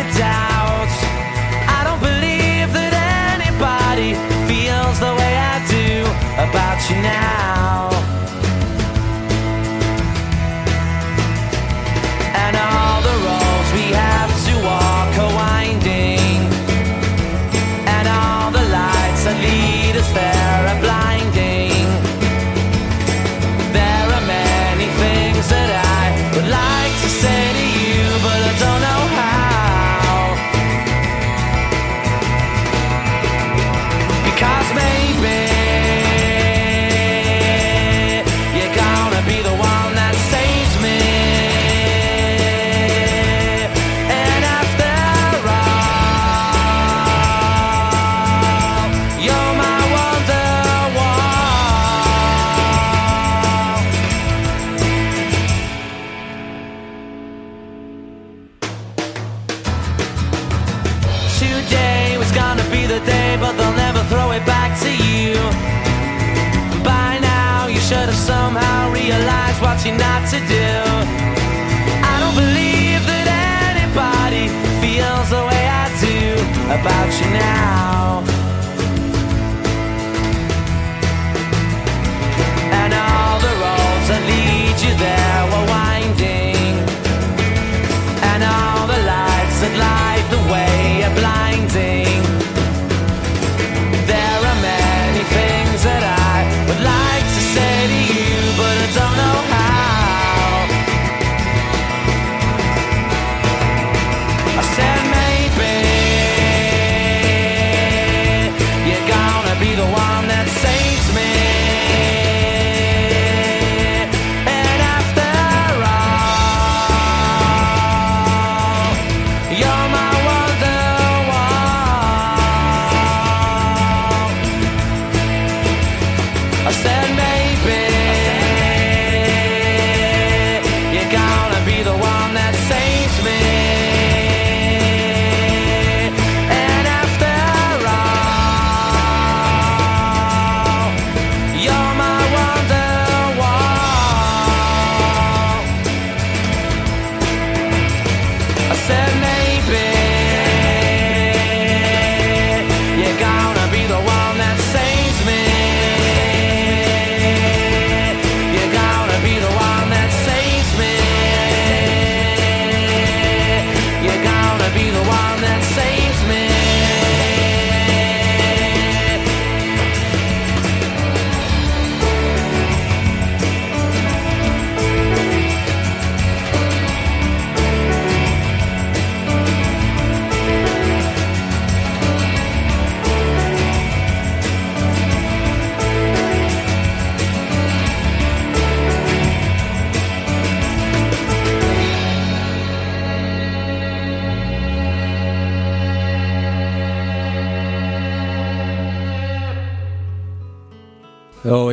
doubt. I don't believe that anybody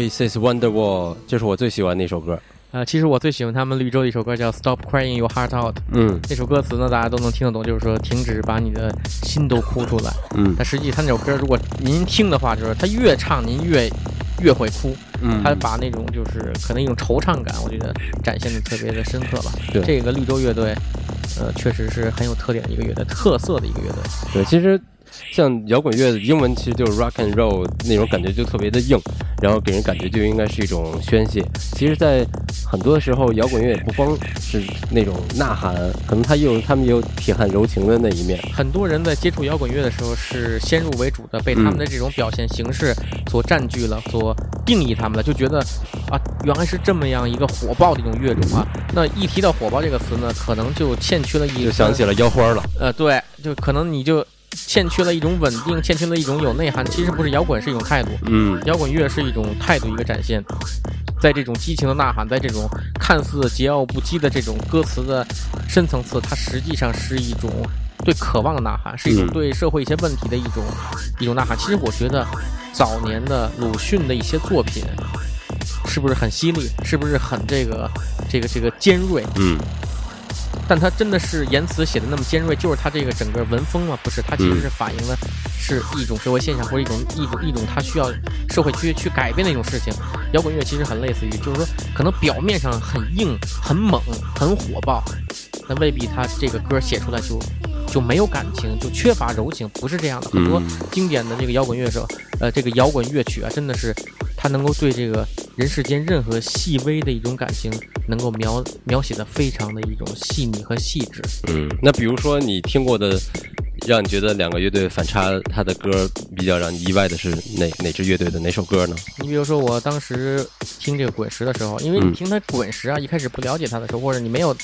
Oasis Wonderwall，这是我最喜欢的一首歌。呃，其实我最喜欢他们绿洲的一首歌叫《Stop Crying Your Heart Out》。嗯那首歌词呢，大家都能听得懂，就是说停止把你的心都哭出来。嗯但实际他那首歌，如果您听的话，就是他越唱您越越会哭。嗯他把那种就是可能一种惆怅感，我觉得展现的特别的深刻吧。对这个绿洲乐队，呃，确实是很有特点的一个乐队，特色的一个乐队。对，其实像摇滚乐的英文其实就是 rock and roll 那种感觉就特别的硬，然后给人感觉就应该是一种宣泄。其实，在很多时候，摇滚乐也不光是那种呐喊，可能它也有他们也有铁汉柔情的那一面。很多人在接触摇滚乐的时候是先入为主的，被他们的这种表现形式所占据了，所定义他们了，就觉得啊，原来是这么样一个火爆的一种乐种啊。那一提到火爆这个词呢，可能就欠缺了一就想起了，了腰花了。呃，对，就可能你就欠缺了一种稳定，欠缺了一种有内涵。其实不是摇滚是一种态度，嗯摇滚乐是一种态度一个展现，在这种激情的呐喊，在这种看似桀骜不羁的这种歌词的深层次，它实际上是一种对渴望的呐喊，是一种嗯对社会一些问题的一种一种呐喊。其实我觉得早年的鲁迅的一些作品。是不是很犀利？是不是很这个、这个、这个尖锐？嗯但他真的是言辞写的那么尖锐，就是他这个整个文风吗？不是，他其实是反映了是一种社会现象，或者一种一种一种他需要社会去去改变的一种事情。摇滚乐其实很类似于，就是说可能表面上很硬、很猛、很火爆，那未必他这个歌写出来就就没有感情，就缺乏柔情，不是这样的。很多嗯经典的这个摇滚乐手，呃，这个摇滚乐曲啊，真的是他能够对这个人世间任何细微的一种感情，能够描描写的非常的一种细腻和细致。嗯。那比如说你听过的，让你觉得两个乐队反差，他的歌比较让你意外的是哪哪支乐队的哪首歌呢？你比如说，我当时听这个滚石的时候，因为你嗯听他滚石啊，一开始不了解他的时候，或者你没有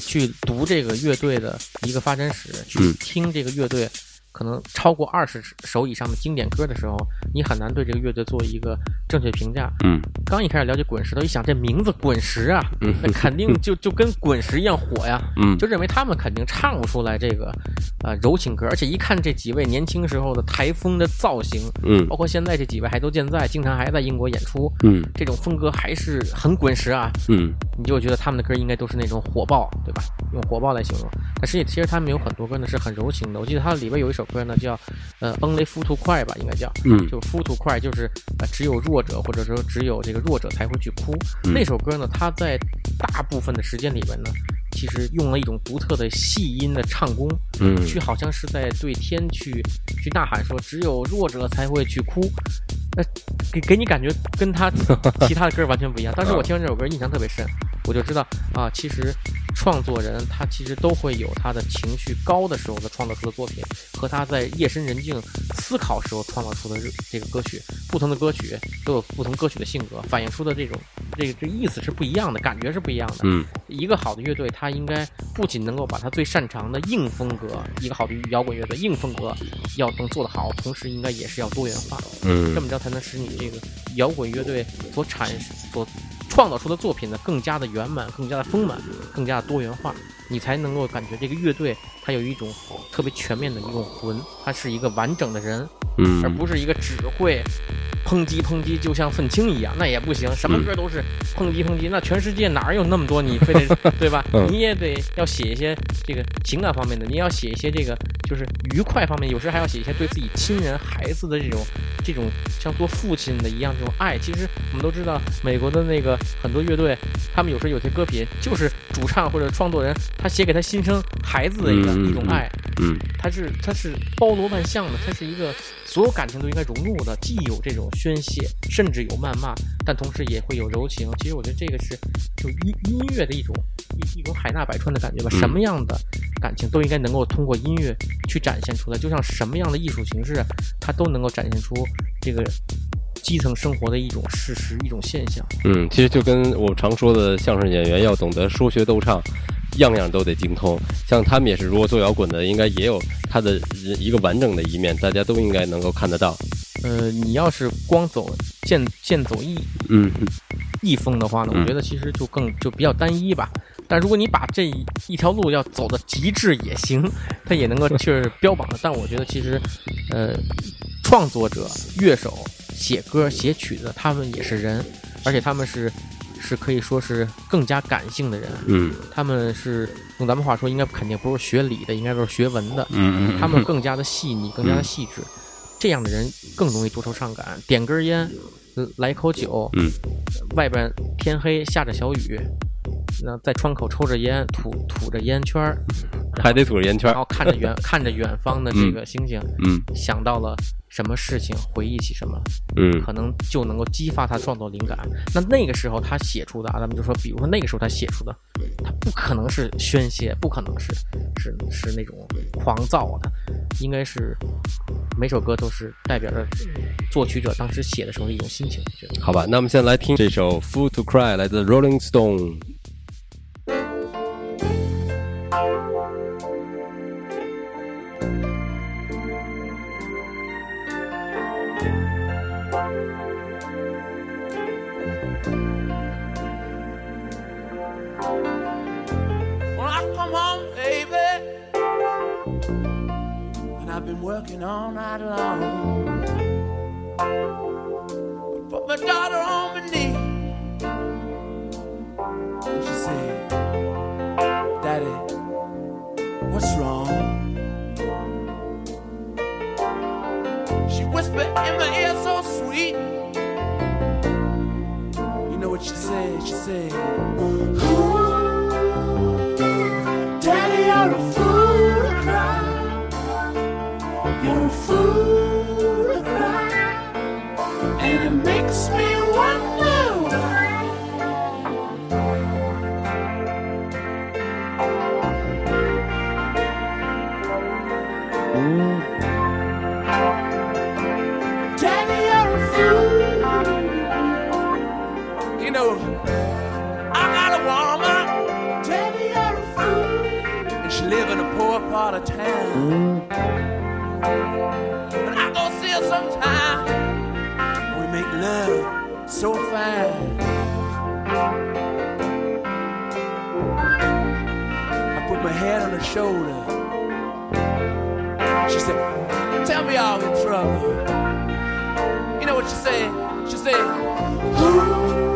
去读这个乐队的一个发展史，去嗯听这个乐队可能超过二十首以上的经典歌的时候，你很难对这个乐队做一个正确评价。嗯刚一开始了解滚石的，一想这名字滚石啊，嗯那肯定就就跟滚石一样火呀，嗯就认为他们肯定唱不出来这个呃柔情歌，而且一看这几位年轻时候的台风的造型，嗯包括现在这几位还都健在，经常还在英国演出，嗯这种风格还是很滚石啊。嗯你就觉得他们的歌应该都是那种火爆，对吧？用火爆来形容。但实际其实他们有很多歌呢是很柔情的。我记得它里边有一首歌呢叫呃 Only Fool to Cry 吧，应该叫，嗯。就 Fool to Cry 就是呃只有弱者或者说只有这个弱者才会去哭。嗯。那首歌呢，它在大部分的时间里边呢，其实用了一种独特的细音的唱功，嗯。去好像是在对天去去呐喊说，只有弱者才会去哭，呃，给给你感觉跟他其他的歌完全不一样。当时我听完这首歌印象特别深，我就知道啊，其实创作人他其实都会有他的情绪高的时候的创作出的作品，和他在夜深人静思考时候创造出的这个歌曲，不同的歌曲都有不同歌曲的性格，反映出的这种这个这个意思是不一样的，感觉是不一样的。嗯。一个好的乐队，它应该不仅能够把它最擅长的硬风格，一个好的摇滚乐队硬风格要能做得好，同时应该也是要多元化，嗯。这么着才能使你这个摇滚乐队所产所创造出的作品呢更加的圆满、更加的丰满、更加的多元化，你才能够感觉这个乐队它有一种特别全面的一种魂，它是一个完整的人，嗯，而不是一个只会抨击抨击，就像愤青一样，那也不行。什么歌都是抨击抨击，那全世界哪儿有那么多你非得 对吧嗯？你也得要写一些这个情感方面的，你要写一些这个就是愉快方面，有时还要写一些对自己亲人、孩子的这种这种像做父亲的一样这种爱。其实我们都知道，美国的那个很多乐队，他们有时候有些歌品就是主唱或者创作人他写给他新生孩子的一个一种爱。嗯它是他是包罗万象的，他是一个所有感情都应该融入的，既有这种宣泄，甚至有谩骂，但同时也会有柔情。其实我觉得这个是就音音乐的一种一一种海纳百川的感觉吧。嗯什么样的感情都应该能够通过音乐去展现出来，就像什么样的艺术形式，它都能够展现出这个基层生活的一种事实、一种现象。嗯，其实就跟我常说的，相声演员要懂得说学逗唱，样样都得精通。像他们也是，如果做摇滚的，应该也有他的一个完整的一面，大家都应该能够看得到。呃，你要是光走剑剑走一嗯一风的话呢，嗯我觉得其实就更就比较单一吧。但如果你把这一一条路要走的极致也行，它也能够去标榜的。但我觉得其实，呃，创作者、乐手、写歌、写曲子，他们也是人，而且他们是是可以说是更加感性的人。嗯他们是用咱们话说，应该肯定不是学理的，应该都是学文的。嗯他们更加的细腻，更加的细致，这样的人更容易多愁善感。点根烟，呃来一口酒，嗯，外边天黑下着小雨，那在窗口抽着烟，吐吐着烟圈儿，还得吐着烟圈儿然后看着远看着远方的这个星星，嗯想到了什么事情，回忆起什么，嗯可能就能够激发他创作灵感。那那个时候他写出的啊，咱们就说，比如说那个时候他写出的，他不可能是宣泄，不可能是是是那种狂躁的，应该是每首歌都是代表着作曲者当时写的时候的一种心情。好吧，那我们现在来听这首《Fool to Cry》，来自 Rolling Stone。All night long. I Put my daughter on my knee, and she said, "Daddy, what's wrong?" She whispered in my ear so sweet. You know what she said? She said. So fine. I put my head on her shoulder. She said, Tell me I'm in trouble. You know what she said? She said, Daddy,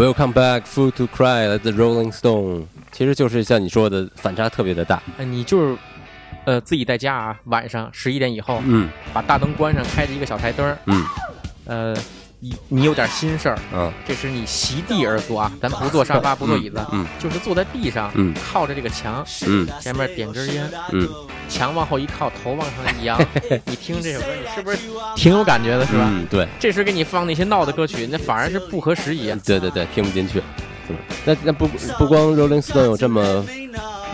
Welcome back, Food to Cry 来自 Rolling Stone，其实就是像你说的，反差特别的大。呃你就是呃自己在家啊，晚上十一点以后，嗯。把大灯关上，开着一个小台灯，嗯。呃，你你有点心事儿，嗯。这时你席地而坐啊，咱不坐沙发，不坐椅子，嗯。就是坐在地上，嗯。靠着这个墙，嗯。前面点根烟，嗯。墙往后一靠，头往上一扬，你听这首歌，你是不是挺有感觉的，是吧？嗯，对。这时给你放那些闹的歌曲，那反而是不合时宜啊。对对对，听不进去。嗯，那那不不光 Rolling Stone 有这么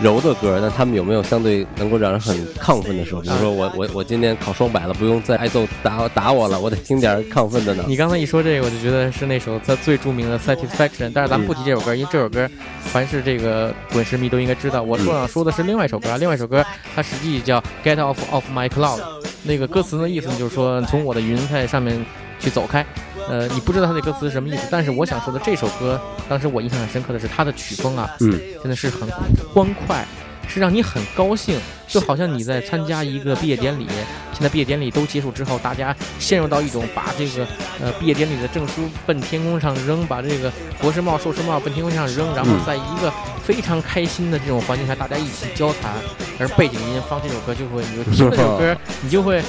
柔的歌，那他们有没有相对能够让人很亢奋的时候？比如说我我我今天考双百了，不用再挨揍打打我了，我得听点亢奋的呢。你刚才一说这个，我就觉得是那首他最著名的《Satisfaction》，但是咱们不提这首歌，因为这首歌凡是这个滚石迷都应该知道。我说想说的是另外一首歌，另外一首歌它实际叫《Get Off of My Cloud》，那个歌词的意思就是说从我的云彩上面去走开。呃，你不知道它的歌词是什么意思，但是我想说的这首歌，当时我印象很深刻的是它的曲风啊，嗯。真的是很欢快，是让你很高兴，就好像你在参加一个毕业典礼。现在毕业典礼都结束之后，大家陷入到一种把这个呃毕业典礼的证书奔天空上扔，把这个博士帽、硕士帽奔天空上扔，然后嗯在一个非常开心的这种环境下，大家一起交谈，而背景音放这首歌就会，你就听这首歌，你就会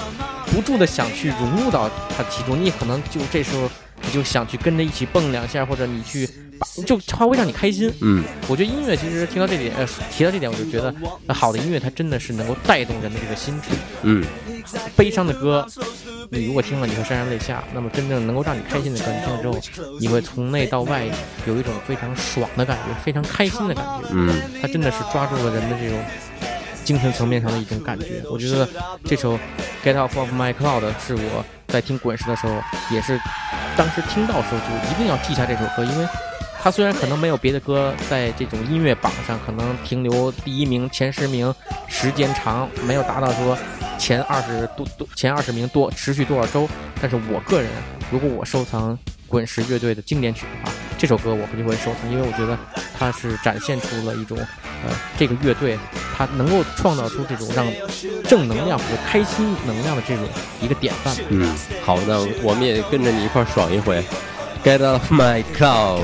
不住的想去融入到它其中，你可能就这时候你就想去跟着一起蹦两下，或者你去把就它会让你开心。嗯我觉得音乐其实听到这点，呃，提到这点，我就觉得、呃好的音乐它真的是能够带动人的这个心智。嗯悲伤的歌，你如果听了你会潸然泪下；那么真正能够让你开心的歌，你听了之后，你会从内到外有一种非常爽的感觉，非常开心的感觉。嗯它真的是抓住了人的这种精神层面上的一种感觉。我觉得这首《Get Off of My Cloud》是我在听滚石的时候，也是当时听到的时候就一定要记下这首歌，因为它虽然可能没有别的歌在这种音乐榜上可能停留第一名、前十名时间长，没有达到说前二十多多前二十名多持续多少周，但是我个人如果我收藏滚石乐队的经典曲的话，这首歌我肯定会收藏，因为我觉得它是展现出了一种呃这个乐队它能够创造出这种让正能量或者开心能量的这种一个典范。嗯，好，那我们也跟着你一块爽一回。Get off my cloud。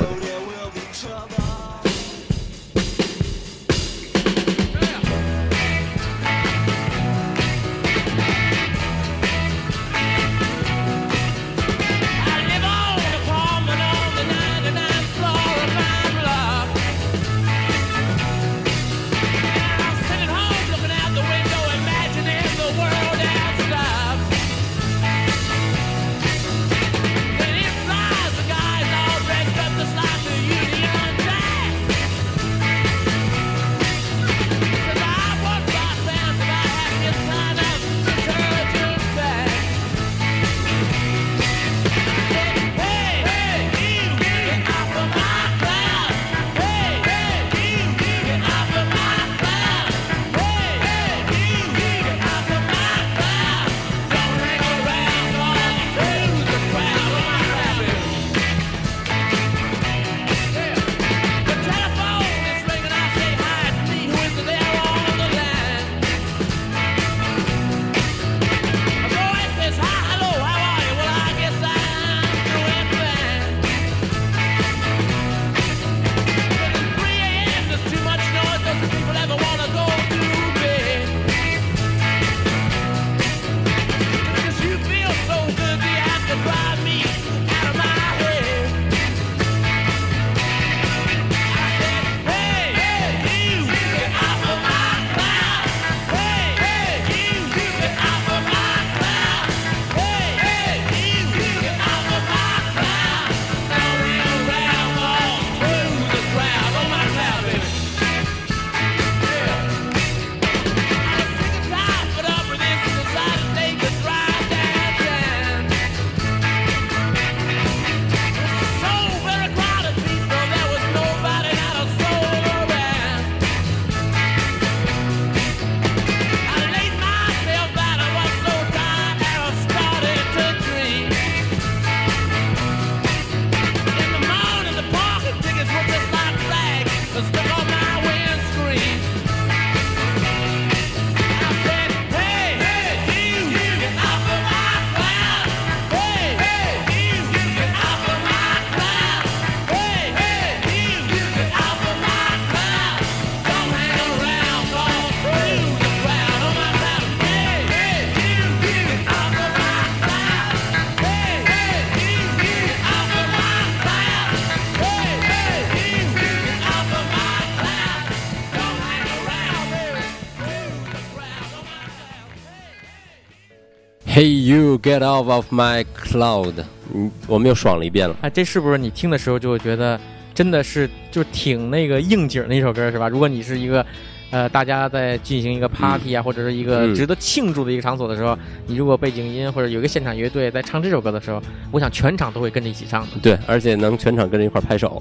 Get off of my cloud！嗯，我们又爽了一遍了。哎，这是不是你听的时候就会觉得真的是就挺那个应景的一首歌是吧？如果你是一个。呃，大家在进行一个 party 啊，或者是一个嗯值得庆祝的一个场所的时候，你如果背景音或者有一个现场乐队在唱这首歌的时候，我想全场都会跟着一起唱的。对，而且能全场跟着一块拍手，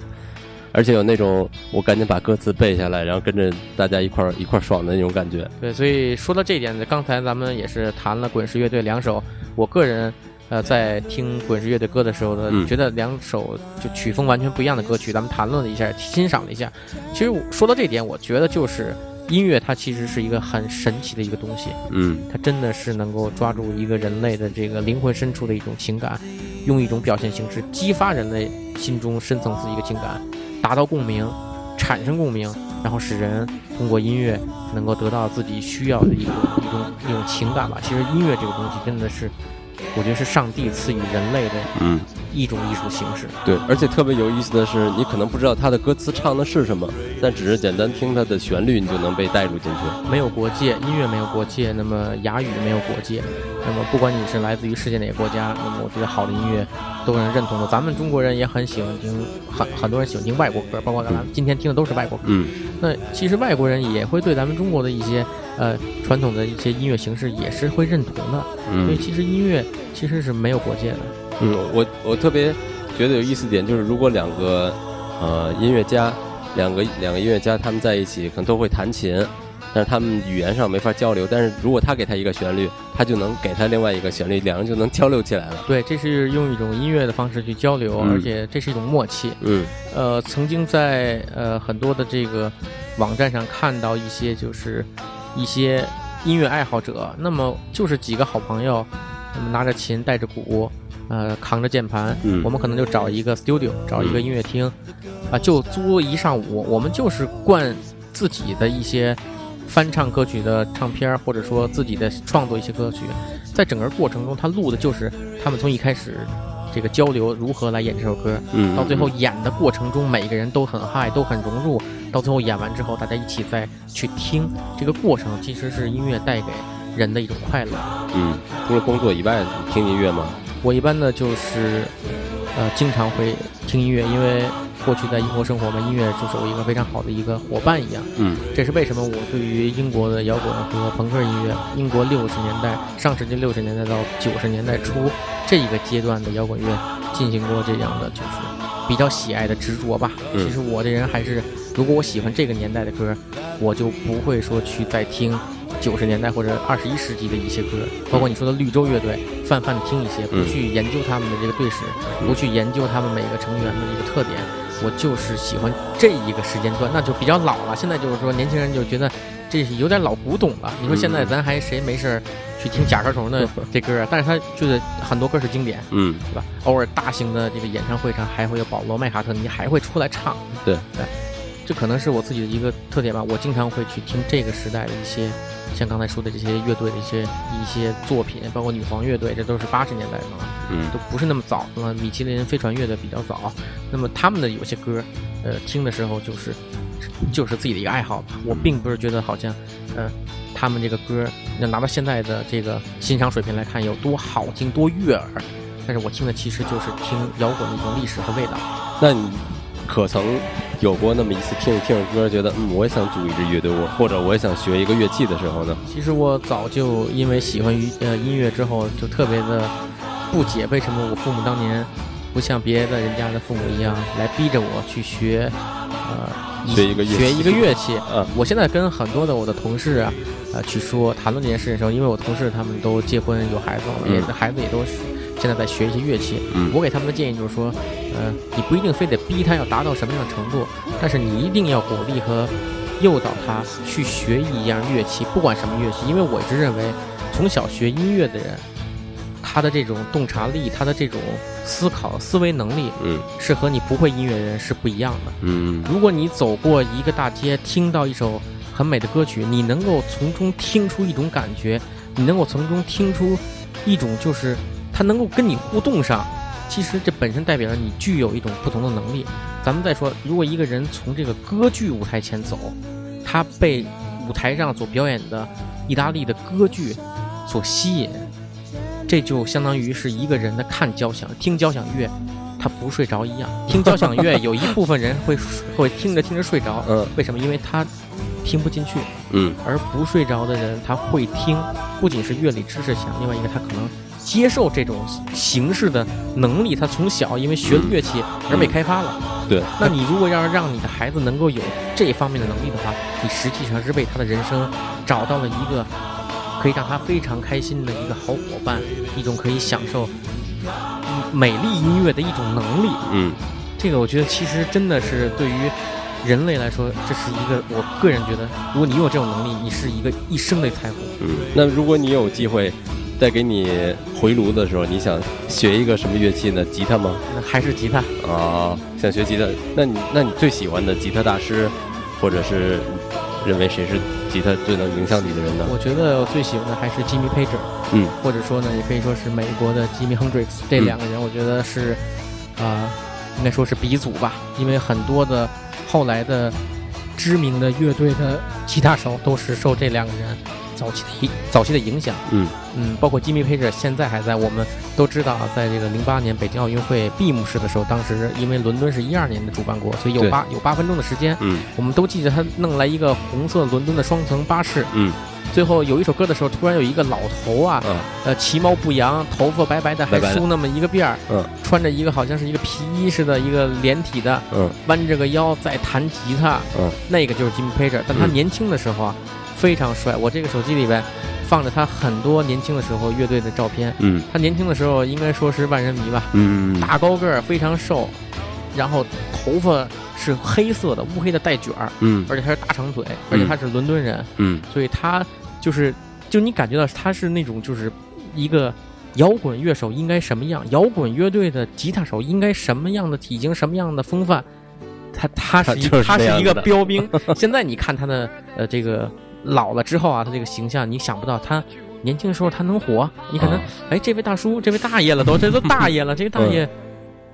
而且有那种我赶紧把歌词背下来，然后跟着大家一块儿一块儿爽的那种感觉。对，所以说到这一点，刚才咱们也是谈了滚石乐队两首，我个人呃在听滚石乐队歌的时候呢，嗯觉得两首就曲风完全不一样的歌曲，咱们谈论了一下，欣赏了一下。其实我说到这一点，我觉得就是音乐它其实是一个很神奇的一个东西，嗯它真的是能够抓住一个人类的这个灵魂深处的一种情感，用一种表现形式激发人类心中深层次的一个情感，达到共鸣，产生共鸣，然后使人通过音乐能够得到自己需要的一种一种一种情感吧。其实音乐这个东西真的是，我觉得是上帝赐予人类的嗯，一种艺术形式。对，而且特别有意思的是，你可能不知道他的歌词唱的是什么，但只是简单听他的旋律，你就能被带入进去。没有国界，音乐没有国界，那么哑语没有国界，那么不管你是来自于世界哪个国家，那么我觉得好的音乐都能认同的。咱们中国人也很喜欢听，很很多人喜欢听外国歌，包括咱们今天听的都是外国歌。嗯那其实外国人也会对咱们中国的一些呃传统的一些音乐形式也是会认同的，所以嗯其实音乐其实是没有国界的。嗯，我我特别觉得有意思点就是，如果两个呃音乐家，两个两个音乐家他们在一起，可能都会弹琴。但是他们语言上没法交流，但是如果他给他一个旋律，他就能给他另外一个旋律，两人就能交流起来了。对，这是用一种音乐的方式去交流，嗯而且这是一种默契。嗯呃，曾经在呃很多的这个网站上看到一些就是一些音乐爱好者，那么就是几个好朋友，那么拿着琴带着鼓，呃扛着键盘，嗯我们可能就找一个 studio，找一个音乐厅，啊、就租一上午，我们就是灌自己的一些翻唱歌曲的唱片儿，或者说自己的创作一些歌曲，在整个过程中，他录的就是他们从一开始这个交流如何来演这首歌，嗯，到最后演的过程中，每个人都很嗨，都很融入。到最后演完之后，大家一起再去听这个过程，其实是音乐带给人的一种快乐。嗯，除了工作以外，你听音乐吗？我一般呢就是，呃，经常会听音乐，因为过去在英国生活嘛，音乐就是我一个非常好的一个伙伴一样。嗯这是为什么我对于英国的摇滚和朋克音乐，英国六十年代上世纪六十年代到九十年代初这一个阶段的摇滚乐进行过这样的就是比较喜爱的执着吧。嗯其实我这人还是，如果我喜欢这个年代的歌，我就不会说去再听九十年代或者二十一世纪的一些歌，包括你说的绿洲乐队，泛泛的听一些，不嗯去研究他们的这个队史，不去研究他们每个成员的一个特点。我就是喜欢这一个时间段，那就比较老了。现在就是说，年轻人就觉得这是有点老古董了。你说现在咱还谁没事儿去听甲壳虫的这歌啊？但是他就是很多歌是经典，嗯对吧？偶尔大型的这个演唱会上还会有保罗麦卡特尼还会出来唱，对对，这可能是我自己的一个特点吧。我经常会去听这个时代的一些，像刚才说的这些乐队的一些一些作品，包括女皇乐队，这都是八十年代的嘛。嗯都不是那么早那么米其林飞船乐队比较早，那么他们的有些歌，呃，听的时候就是就是自己的一个爱好吧。我并不是觉得好像，呃，他们这个歌要拿到现在的这个欣赏水平来看有多好听、多悦耳，但是我听的其实就是听摇滚的一种历史和味道。那你可曾有过那么一次听着听着歌，觉得嗯，我也想组一支乐队，我或者我也想学一个乐器的时候呢？其实我早就因为喜欢于呃音乐之后，就特别的不解为什么我父母当年不像别的人家的父母一样来逼着我去学，呃，学一个乐器学一个乐器。嗯我现在跟很多的我的同事啊，呃，去说谈论这件事的时候，因为我同事他们都结婚有孩子了，嗯也孩子也都是现在在学一些乐器。嗯我给他们的建议就是说，呃，你不一定非得逼他要达到什么样的程度，但是你一定要鼓励和诱导他去学一样乐器，不管什么乐器，因为我一直认为，从小学音乐的人，他的这种洞察力，他的这种思考思维能力，嗯是和你不会音乐的人是不一样的。嗯如果你走过一个大街，听到一首很美的歌曲，你能够从中听出一种感觉，你能够从中听出一种就是它能够跟你互动上，其实这本身代表着你具有一种不同的能力。咱们再说，如果一个人从这个歌剧舞台前走，他被舞台上所表演的意大利的歌剧所吸引，这就相当于是一个人的看交响、听交响乐，他不睡着一样。听交响乐有一部分人会会 听着听着睡着，嗯为什么？因为他听不进去，嗯而不睡着的人他会听，不仅是乐理知识强，另外一个他可能接受这种形式的能力，他从小因为学了乐器而被开发了。对，那你如果要是让你的孩子能够有这方面的能力的话，你实际上是为他的人生找到了一个可以让他非常开心的一个好伙伴，一种可以享受嗯美丽音乐的一种能力。嗯这个我觉得其实真的是对于人类来说，这是一个我个人觉得，如果你有这种能力，你是一个一生的财富。嗯。那如果你有机会，再给你回炉的时候，你想学一个什么乐器呢？吉他吗？还是吉他，啊，想学吉他，那你那你最喜欢的吉他大师，或者是认为谁是吉他最能影响你的人呢？我觉得我最喜欢的还是 Jimmy Page，嗯或者说呢，也可以说是美国的 Jimmy Hendrix，这两个人我觉得是，啊、应该说是鼻祖吧，因为很多的后来的知名的乐队的吉他手都是受这两个人早期的早期的影响。嗯。嗯，包括 Jimmy Page 现在还在，我们都知道啊，在这个零八年北京奥运会闭幕式的时候，当时因为伦敦是一二年的主办国，所以有对。八有八分钟的时间，嗯。我们都记得他弄来一个红色伦敦的双层巴士，嗯。最后有一首歌的时候，突然有一个老头啊，啊呃，其貌不扬，头发白白的，还梳那么一个辫儿，嗯。穿着一个好像是一个皮衣似的，一个连体的，嗯。弯着个腰在弹吉他，嗯，那个就是 Jimmy Page，但他嗯。年轻的时候啊，非常帅。我这个手机里边放着他很多年轻的时候乐队的照片，嗯。他年轻的时候应该说是万人迷吧，嗯。大高个儿，非常瘦，然后头发是黑色的，乌黑的带卷儿，嗯。而且他是大长腿，而且他是伦敦人，嗯。所以他就是就你感觉到他是那种就是一个摇滚乐手应该什么样，摇滚乐队的吉他手应该什么样的体型，什么样的风范，他他是一 他是他是一个标兵。现在你看他的呃这个老了之后啊，他这个形象，你想不到他。年轻的时候他能火，你可能啊哎，这位大叔，这位大爷了都，这都大爷了，这个大爷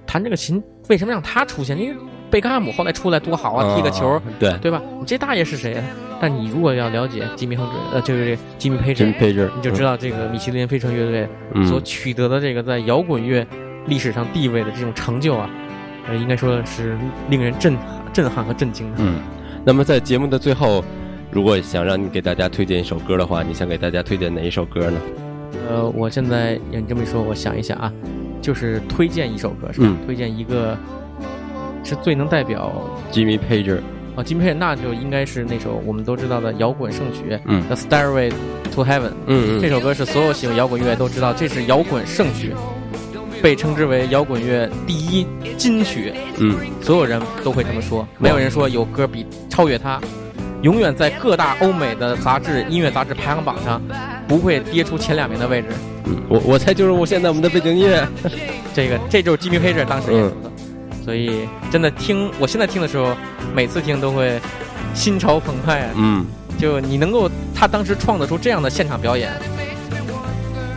弹这个琴，为什么让他出现？因为贝克汉姆后来出来多好啊，踢个球，对，对吧？你这大爷是谁啊？但你如果要了解吉米亨准，呃，就是吉米佩真珍，配置你就知道这个米其林飞船乐队嗯所取得的这个在摇滚乐历史上地位的这种成就啊，呃，应该说是令人震撼、震撼和震惊的。嗯，那么在节目的最后，如果想让你给大家推荐一首歌的话，你想给大家推荐哪一首歌呢？呃，我现在你这么一说，我想一想啊，就是推荐一首歌是吧？嗯推荐一个是最能代表 Jimmy Page，哦，Jimmy Page 那就应该是那首我们都知道的摇滚圣曲嗯《The Stairway to Heaven》。嗯嗯这首歌是所有喜欢摇滚乐都知道，这是摇滚圣曲，被称之为摇滚乐第一金曲，嗯所有人都会这么说，没有人说有歌比超越它。永远在各大欧美的杂志、音乐杂志排行榜上，不会跌出前两名的位置。嗯，我我猜就是我现在我们的背景音乐，这个这就是 Jimmy Page 当时演出的，所以真的听，我现在听的时候，每次听都会心潮澎湃啊！嗯，就你能够他当时创作出这样的现场表演，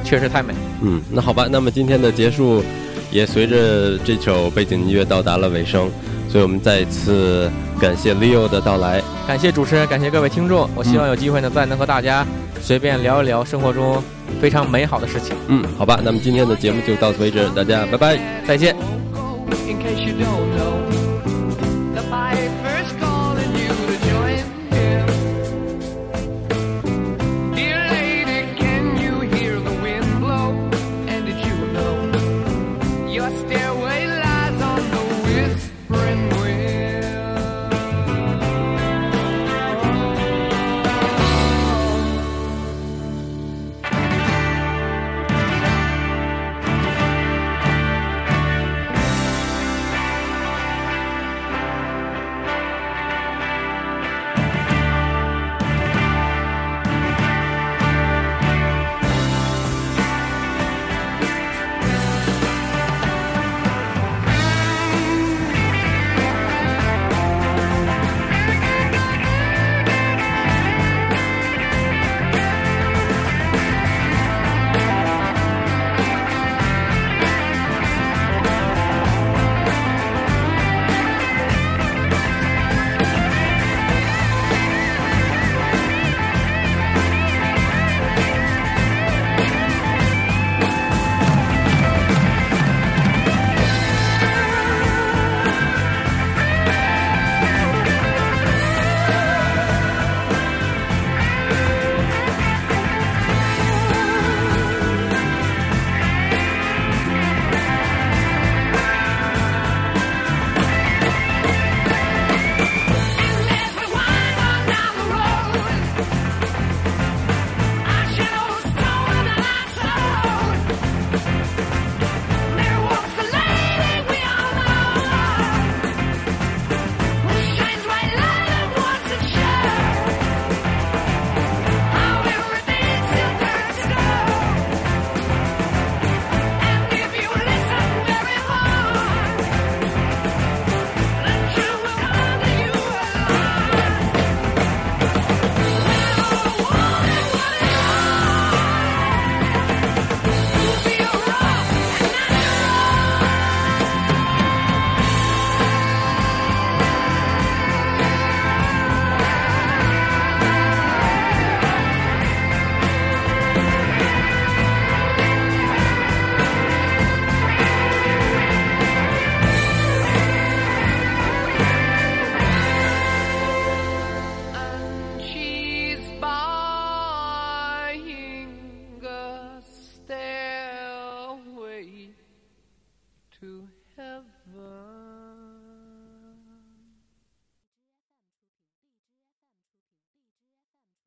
确实太美。嗯，那好吧，那么今天的结束也随着这首背景音乐到达了尾声，所以我们再一次感谢 Leo 的到来。感谢主持人，感谢各位听众。我希望有机会呢，再能和大家随便聊一聊生活中非常美好的事情。嗯，好吧，那么今天的节目就到此为止，大家拜拜。再见。